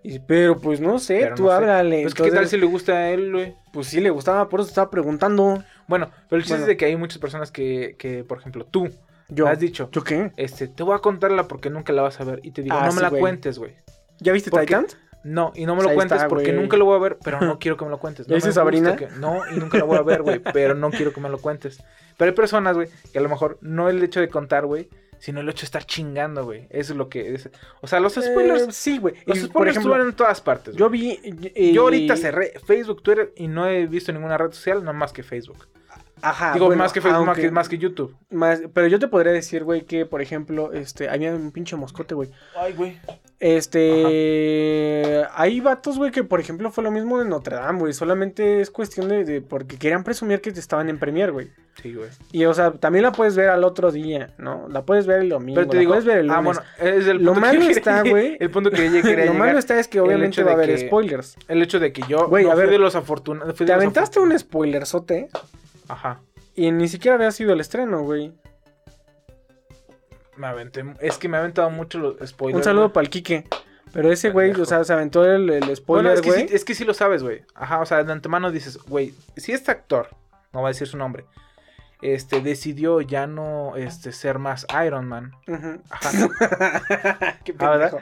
Y, pero pues no sé,
Pero
tú
no sé.
háblale.
Pues, ¿qué tal
Entonces,
si le gusta a él, güey?
Pues sí le gustaba, por eso estaba preguntando.
Bueno, pero el chiste
Bueno.
es de que hay muchas personas que, que por ejemplo, tú
Yo.
has dicho,
¿Yo qué?
este, te voy a contarla porque nunca la vas a ver. Y te digo,
Ah,
no me la
güey.
cuentes, güey.
¿Ya viste. Titans?
No, y no me lo cuentes
está,
porque
güey.
nunca lo voy a ver, pero no quiero que me lo cuentes.
¿Ya
No
Sabrina?
que- No, y nunca lo voy a ver, güey, pero no quiero que me lo cuentes. Pero hay personas, güey, que a lo mejor no el hecho de contar, güey, sino el hecho de estar chingando, güey. Eso es lo que es. O sea, los spoilers,
Eh, sí, güey.
los spoilers
por ejemplo,
suben en todas partes.
yo vi... eh,
Yo ahorita cerré Facebook, Twitter y no he visto ninguna red social, no más que Facebook.
Ajá.
Digo,
bueno,
más, que Facebook, más, que, más que YouTube.
más- pero yo te podría decir, güey, que por ejemplo, este, había un pinche moscote, güey.
Ay, güey.
Este, hay vatos, güey, que por ejemplo fue lo mismo de Notre Dame, güey. Solamente es cuestión de, de- porque querían presumir que estaban en Premier, güey.
Sí, güey.
Y o sea, también la puedes ver al otro día, ¿no? La puedes ver el domingo,
Pero te
la
digo,
puedes ver el
ah,
lunes.
bueno, es el
Lo
punto que
malo está, güey.
El punto que quería
lo malo está es que obviamente va a haber
que-
spoilers.
El hecho de que yo
Güey,
no
a
fui
ver,
de los afortunados.
Te
los
aventaste
afortun-
un spoilerzote
Ajá.
y ni siquiera había sido el estreno, güey.
Me aventé. Es que me ha aventado mucho los spoilers.
Un saludo para el Quique. Pero ese güey, o sea, se aventó el, el
Bueno,
spoiler,
es que,
güey.
sí, es que sí lo sabes, güey. Ajá, o sea, de antemano dices, güey, si este actor, no voy a decir su nombre, este, decidió ya no este, ser más Iron Man.
Ujú.
Ajá.
Qué
Ah,
pendejo.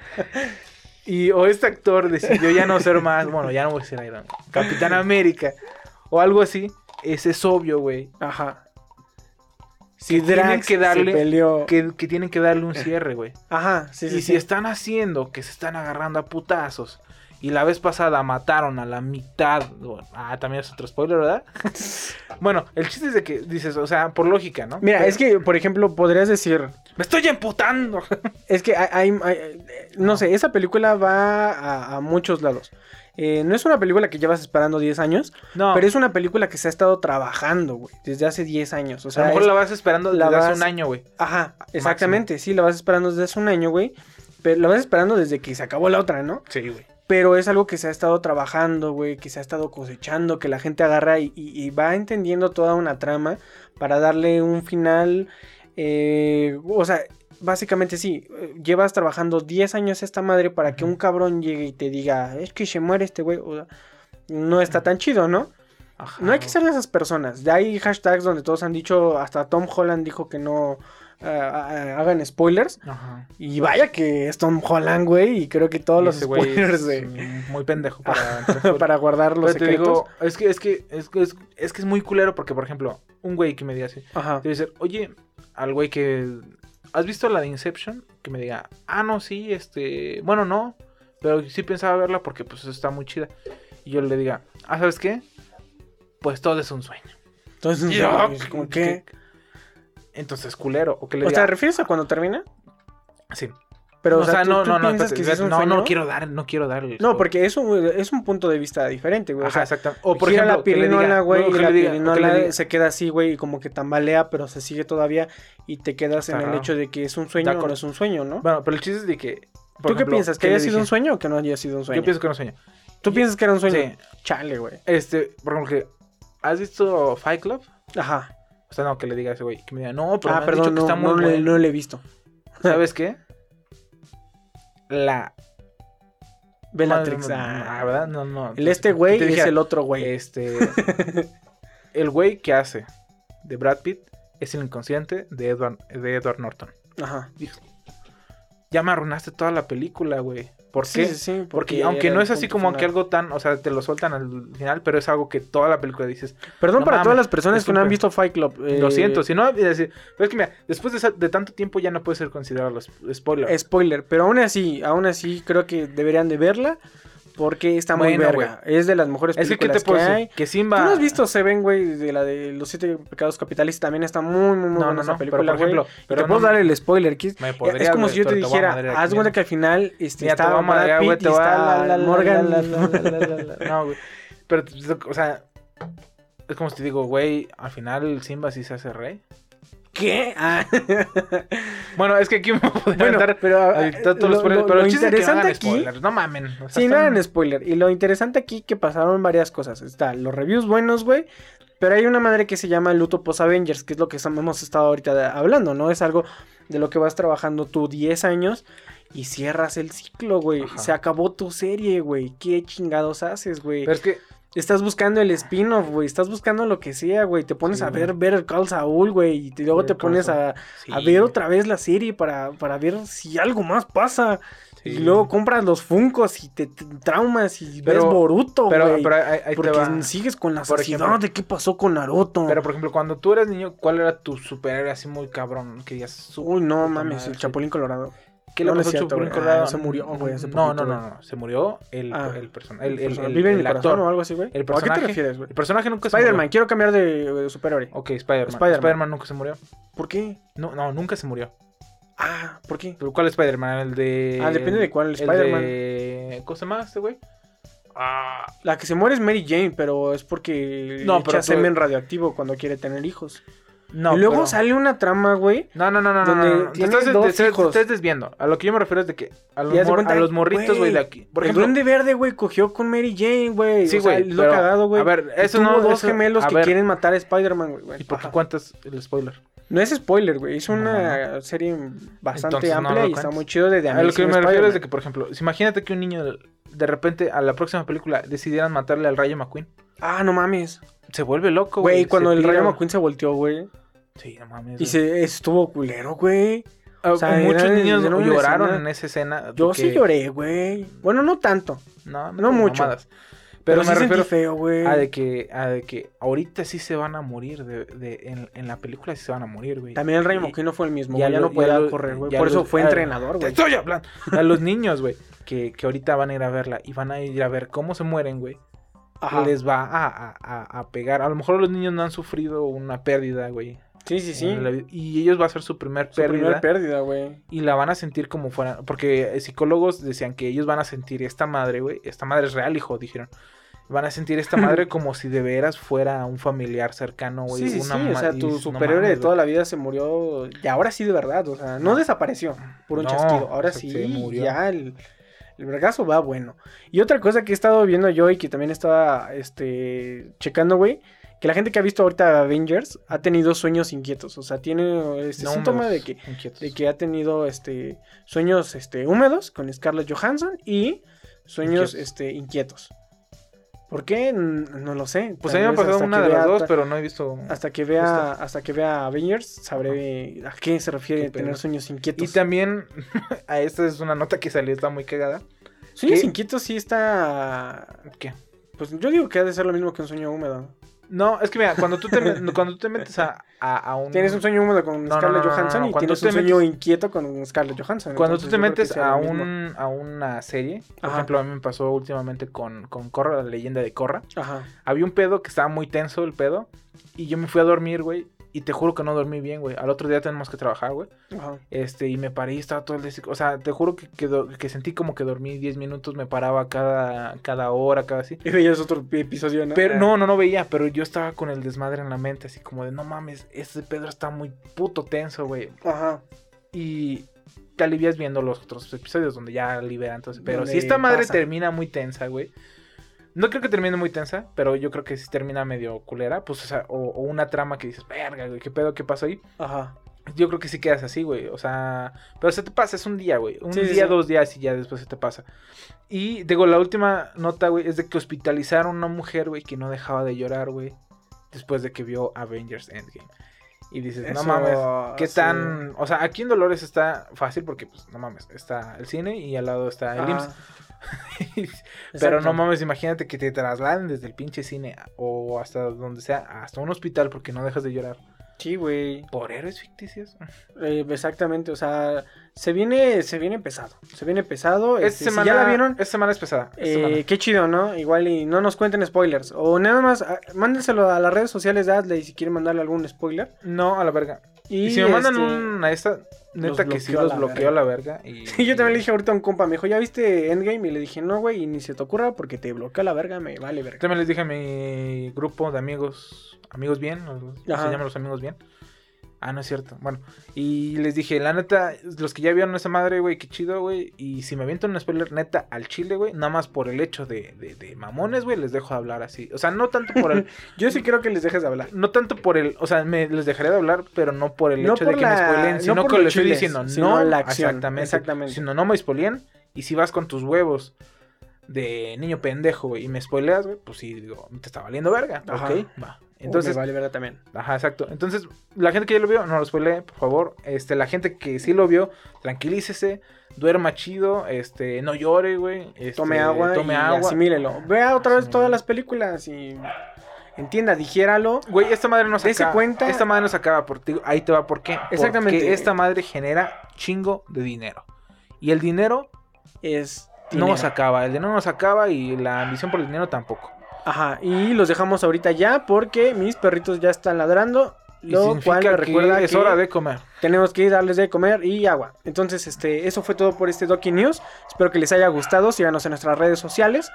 Y o este actor decidió ya no ser más, bueno, ya no voy a ser Iron Man, Capitán América o algo así, ese es obvio, güey.
Ajá. Si
Que tienen que darle-
se peleó.
Que, que tienen que darle un cierre, güey.
Ajá, sí, sí,
y
sí.
si están haciendo que se están agarrando a putazos y la vez pasada mataron a la mitad, bueno, ah, también es otro spoiler, ¿verdad? bueno, el chiste es de que dices, o sea, por lógica, ¿no?
Mira,
Pero-
es que, por ejemplo, podrías decir,
me estoy emputando.
es que hay, hay- hay- no sé, esa película va a, a muchos lados. Eh, no es una película que llevas esperando 10 años,
no,
pero es una película que se ha estado trabajando, güey, desde hace 10 años. O
a
sea,
lo mejor
es-
la vas esperando
la
desde hace
vas-
un año, güey.
Ajá, exactamente, sí, la vas esperando desde hace un año, güey. Pero la vas esperando desde que se acabó la otra, ¿no?
Sí, güey.
Pero es algo que se ha estado trabajando, güey, que se ha estado cosechando, que la gente agarra y, y- y va entendiendo toda una trama para darle un final. eh, o sea, básicamente sí, eh, llevas trabajando 10 años esta madre para que un cabrón llegue y te diga, es que se muere este güey. O sea, no está tan chido, ¿no?
Ajá,
No hay que ser de esas personas. Ya hay hashtags donde todos han dicho, hasta Tom Holland dijo que no ah, ah, hagan spoilers.
Ajá.
Y vaya que es Tom Holland, güey, y creo que todos
Y
los spoilers de...
muy pendejo para
guardar los
Pero te
secretos.
digo, es que, es que, es que, es, es que es muy culero porque, por ejemplo, un güey que me diga así,
Ajá.
Debe ser, oye, al güey que. ¿Has visto la de Inception? Que me diga, ah, no, sí, este. Bueno, no. Pero sí pensaba verla porque pues está muy chida. Y yo le diga, ah, ¿sabes qué? Pues todo es un sueño.
Como que...
Entonces, culero. O que le
O
diga,
sea, ¿refieres a cuando termina?
sí.
Pero,
o sea,
¿tú-
no,
tú
no, no,
piensas
espérate,
que sí es un
no, no quiero dar, no quiero dar el
No, porque es un, es un punto de vista diferente, güey. O sea,
exacto. O por
gira
ejemplo,
la pirinola, güey,
no,
y la
diga- que
pirinola se queda así, güey, y como que tambalea, pero se sigue todavía y te quedas en el hecho de que es un sueño o no es un sueño, ¿no?
Bueno, pero el chiste es de que.
¿Tú qué piensas? ¿Que haya sido
dije,
un sueño o que no haya sido un sueño?
Yo pienso que no sueño.
¿Tú piensas que era un sueño?
Sí.
Chale, güey.
Este, por ejemplo. ¿Has visto Fight Club?
Ajá.
O sea, no, que le diga a ese güey. Que me diga, no, pero
Ah,
me
perdón,
dicho que
no,
está muy
no, le,
bueno".
no le he visto.
¿Sabes qué? La.
Bellatrix.
No, no,
ah.
¿verdad? No, no.
El este güey es el otro güey.
Este. el güey que hace de Brad Pitt es el inconsciente de Edward, de Edward Norton.
Ajá.
Dijo, ya me arruinaste toda la película, güey. ¿Por
Sí,
qué?
sí, sí,
Porque,
era
aunque no es así como
final.
que algo tan, o sea, te lo sueltan al final, pero es algo que toda la película dices,
Perdón
No
para
mames,
todas las personas que no han visto Fight Club.
lo
eh,
siento, si no, es decir, es que mira, después de, de tanto tiempo ya no puede ser considerado los spoilers.
Spoiler, pero aún así, aún así creo que deberían de verla porque está muy
Bueno,
verga. Es de las mejores
Es que, ¿qué
películas
te
que hay.
Que
¿Tú
Simba...
no has visto Seven, güey, de la de los siete pecados capitales? También está muy, muy, muy
No,
buena
no,
esa
no, pero
película,
por ejemplo, pero
te puedo dar el spoiler, que es,
Me
es
podría,
como si yo te dijera, haz cuenta que al final este,
Mira, te
está
voy a madrear,
Brad Pitt y está Morgan.
No, güey. Pero, o sea, es como si te digo, güey, al final Simba sí se hace rey.
¿Qué? Ah.
Bueno, es que aquí me podría
Bueno, pero,
a dictar todos los
lo-
spoilers,
lo-
pero
lo
el chiste es que no
interesante
hagan
aquí-
spoilers, no mamen. o sea,
Sí, no
están-
hagan spoiler. Y lo interesante aquí que pasaron varias cosas. Está los reviews buenos, güey. Pero hay una madre que se llama Luto Post Avengers, que es lo que hemos estado ahorita de- hablando, ¿no? Es algo de lo que vas trabajando tú 10 años y cierras el ciclo, güey. Se acabó tu serie, güey. ¿Qué chingados haces, güey?
Pero es que,
Estás buscando el spin-off, güey. Estás buscando lo que sea, güey. Te pones
Sí,
a ver ver Call Saul, güey. Y luego
Better
te pones a,
sí,
a ver otra vez la serie para, para ver si algo más pasa.
sí.
Y luego compras los funcos y te, te traumas y
Pero-
ves Boruto,
Pero,
güey.
pero ahí, ahí te
porque
va.
sigues con la
Por ejemplo-
de qué pasó con Naruto.
Pero, por ejemplo, cuando tú eras niño, ¿cuál era tu superhéroe así muy cabrón? Que su
Uy, no mames, el. Chapulín Colorado.
¿Qué le
No,
pasó
cierto,
Chapulín
güey.
Colorado?
Ah, se murió, güey, hace
No,
poquito,
no, no, no. Se murió el,
Ah.
el personaje. El, el, el,
¿Vive en
el actor.
o algo así, güey?
El
¿O ¿A qué
personaje.
te refieres, güey?
El personaje nunca se
Spider-Man,
murió.
quiero cambiar de, de superhéroe.
Ok, Spider-Man.
Spider-Man.
Spider-Man nunca se murió.
¿Por qué?
No, no, nunca se murió.
Ah, ¿por qué?
¿Pero cuál Spider-Man? El de.
Ah, depende de cuál Spider-Man.
de- ¿Cómo se llama este güey? Ah,
La que se muere es Mary Jane, pero es porque
No,
echa semen radioactivo cuando quiere tener hijos.
No.
y luego
pero-
sale una trama, güey.
No, no, no, no, no,
donde
no, no. Te
tiene
estás,
dos
te estás- te
hijos.
estás desviando. A lo que yo me refiero es de que a los,
Y haz de
mor-
cuenta,
a los morritos, güey, de aquí. Por
el
ejemplo,
Duende Verde, güey, cogió con Mary Jane, güey.
Sí, güey,
lo cagado, güey.
a ver, eso no-
dos
eso-
gemelos que
ver.
quieren matar a Spider-Man, güey.
¿y por qué cuentas el spoiler?
No es spoiler, güey. Es una serie bastante
Entonces,
amplia y está muy chido de
A lo que me refiero es de que, por ejemplo, imagínate que un niño de repente a la próxima película decidieran matarle al Rayo McQueen.
Ah, no mames.
Se vuelve loco,
Güey,
se
cuando el. Rayo McQueen se volteó, güey.
Sí, no mames.
Y
güey.
se estuvo culero, güey.
Ah,
o sea,
muchos
era-
niños
era
lloraron
escena-
en esa escena.
Yo sí lloré, güey. Bueno, no tanto.
No,
no mucho.
mamadas.
Pero,
Pero,
sí
me
sentí
refiero
feo, güey.
a de que a de que ahorita sí se van a morir de, de- en, en la película sí se van a morir, güey.
También el Rayo
Y-
McQueen no fue el mismo.
ya
güey, Ya, no podía
ya
correr, güey. Por eso fue entrenador,
Te
güey.
estoy hablando. A los niños, güey, que, que ahorita van a ir a verla y van a ir a ver cómo se mueren, güey.
Ajá.
Les va a, a- a- pegar. A lo mejor los niños no han sufrido una pérdida, güey.
Sí, sí, sí.
la Y ellos va a ser su primer
Su
pérdida.
primer pérdida, güey.
y la van a sentir como fuera. Porque eh, psicólogos decían que ellos van a sentir esta madre, güey. Esta madre es real, hijo, dijeron. Van a sentir esta madre como si de veras fuera un familiar cercano, güey.
Sí, sí,
una
sí. O sea, tu
no
superhéroe de toda la vida se murió. Y ahora sí, de verdad. O sea, no, desapareció por un
No,
chasquido. Ahora sí,
murió.
ya el, el vergazo va bueno. Y otra cosa que he estado viendo yo y que también estaba este, checando, güey. Que la gente que ha visto ahorita Avengers ha tenido sueños inquietos. O sea, tiene este
No,
síntoma de que
inquietos.
de que ha tenido este sueños este húmedos con Scarlett Johansson y sueños
Inquietos.
este inquietos. ¿Por qué? No lo sé.
Pues
Tal
a mí me ha pasado una de las dos, pero no he visto.
hasta que vea hasta que vea Avengers sabré a qué se refiere
Qué
tener sueños
Y
inquietos.
también, a esta es una nota que salió, está muy cagada.
sueños
¿qué?
inquietos sí está
¿Qué?
pues yo digo que ha de ser lo mismo que un sueño húmedo.
No, es que mira, cuando tú te, cuando tú te metes a, a, a un...
Tienes un sueño húmedo con
No,
Scarlett
no, no,
Johansson y tienes un sueño
metes-
inquieto con Scarlett Johansson.
Cuando
Entonces,
tú te metes a, un, a una serie, por
Ajá.
ejemplo, a mí me pasó últimamente con, con Korra, la leyenda de Korra.
Ajá.
Había un pedo que estaba muy tenso, el pedo, y yo me fui a dormir, güey, y te juro que no dormí bien, güey. Al otro día tenemos que trabajar, güey.
Ajá.
Este, y me paré y estaba todo el día O sea, te juro que, que, sentí como que dormí 10 minutos, me paraba cada, cada hora, cada así.
Y veías otro episodio, ¿no?
Pero
Ah.
no, no, no veía, pero yo estaba con el desmadre en la mente, así como de, no mames, este Pedro está muy puto tenso, güey.
Ajá.
Y te alivias viendo los otros episodios donde ya liberan ese Pero si esta madre
pasa.
termina muy tensa, güey. No creo que termine muy tensa, pero yo creo que si termina medio culera, pues, o sea, o, o una trama que dices, verga, güey, ¿qué pedo? ¿Qué pasó ahí?
Ajá.
Yo creo que sí quedas así, güey. O sea, pero se te pasa, es un día, güey. Un
Sí,
día,
sí.
dos días y ya después se te pasa. Y digo, la última nota, güey, es de que hospitalizaron a una mujer, güey, que no dejaba de llorar, güey, después de que vio Avengers Endgame. Y dices, no mames, ¿qué
sí.
tan...? O sea, aquí en Dolores está fácil porque, pues, no mames, está el cine y al lado está el
Ajá.
IMSS. Pero no mames, imagínate que te trasladen desde el pinche cine o hasta donde sea, hasta un hospital porque no dejas de llorar.
Sí, güey.
¿Por héroes ficticios?
Eh, exactamente, o sea, se viene, se viene pesado. Se viene pesado.
Esta
este, si
semana,
ya la vieron,
Esta semana es pesada.
eh,
semana.
qué chido, ¿no? Igual y no nos cuenten spoilers. O nada más, ah, mándenselo a las redes sociales de Adley si quieren mandarle algún spoiler.
No, a la verga.
Y,
Y, si me mandan
este,
una esta, neta que sí los
la
bloqueo a la verga. Y,
Sí, yo también le dije ahorita a un compa, me dijo, ¿ya viste Endgame? Y le dije, no, güey, y ni se te ocurra porque te bloquea la verga, me vale verga.
También les dije a mi grupo de amigos, amigos bien, se llaman los amigos bien. Ah, no es cierto. Bueno, y les dije, la neta, los que ya vieron esa madre, güey, qué chido, güey. Y si me avientan un spoiler neta al chile, güey, nada más por el hecho de, de, de mamones, güey, les dejo de hablar así. O sea, no tanto por el,
Yo sí quiero que les dejes de hablar.
no tanto por el, o sea, me les dejaré de hablar, pero no por el
No
hecho de que me spoilen,
no
sino
por
que
los
le estoy diciendo, no,
la acción,
exactamente,
exactamente.
sino no me spoileen, y si vas con tus huevos de niño pendejo, güey, y me spoileas, güey, pues sí, digo, te está valiendo verga,
Ajá.
ok, va. Entonces,
Entonces, vale verga también.
ajá, exacto. Entonces, la gente que ya lo vio, no lo spoilee, por favor. Este, la gente que sí lo vio, tranquilícese, duerma chido, este, no llore, güey. este,
Tome agua
tome
y
agua.
asimílelo. Vea otra vez todas las películas y entienda, digiéralo.
Güey, esta madre no se acaba.
cuenta-
Esta madre no se acaba por ti. Ahí te va por qué.
Exactamente.
Porque esta madre genera chingo de dinero. Y el dinero
Es
no se acaba. El dinero no se acaba y la ambición por el dinero tampoco.
Ajá, y los dejamos ahorita ya porque mis perritos ya están ladrando. Lo cual me
que
recuerda
es
que
hora de comer.
tenemos que darles de comer y agua. Entonces, este, eso fue todo por este Doki News. Espero que les haya gustado. Síganos en nuestras redes sociales.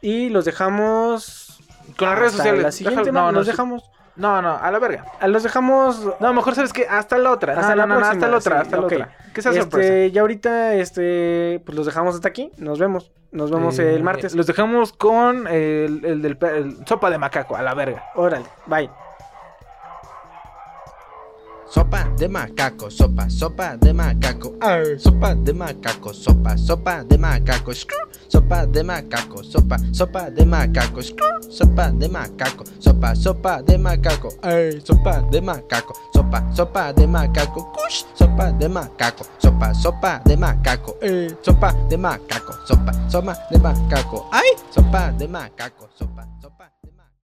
Y los dejamos.
Con las redes sociales.
La siguiente, no,
no,
dejamos.
No, no, a la verga.
Los dejamos.
No, mejor sabes que hasta la otra.
Hasta
No,
la
no,
próxima,
hasta la otra,
sí,
hasta la
ok.
otra. Que sea
Este,
sorpresa.
ya ahorita, este, pues los dejamos hasta aquí. Nos vemos. Nos vemos
Eh,
el martes.
Los dejamos con el, el del el sopa de macaco, a la verga.
Órale, bye.
Sopa de macaco, sopa, sopa de macaco. Ay, sopa de macaco, sopa, sopa de macaco. Screw. Sopa de macaco, sopa, sopa de macaco. Screw. Sopa de macaco, sopa, sopa de macaco. Ay, sopa de macaco, sopa, sopa de macaco. Kush. Sopa de macaco, sopa, sopa de macaco. Ay, sopa de macaco, sopa, sopa de macaco. Ay, sopa de macaco, sopa, sopa.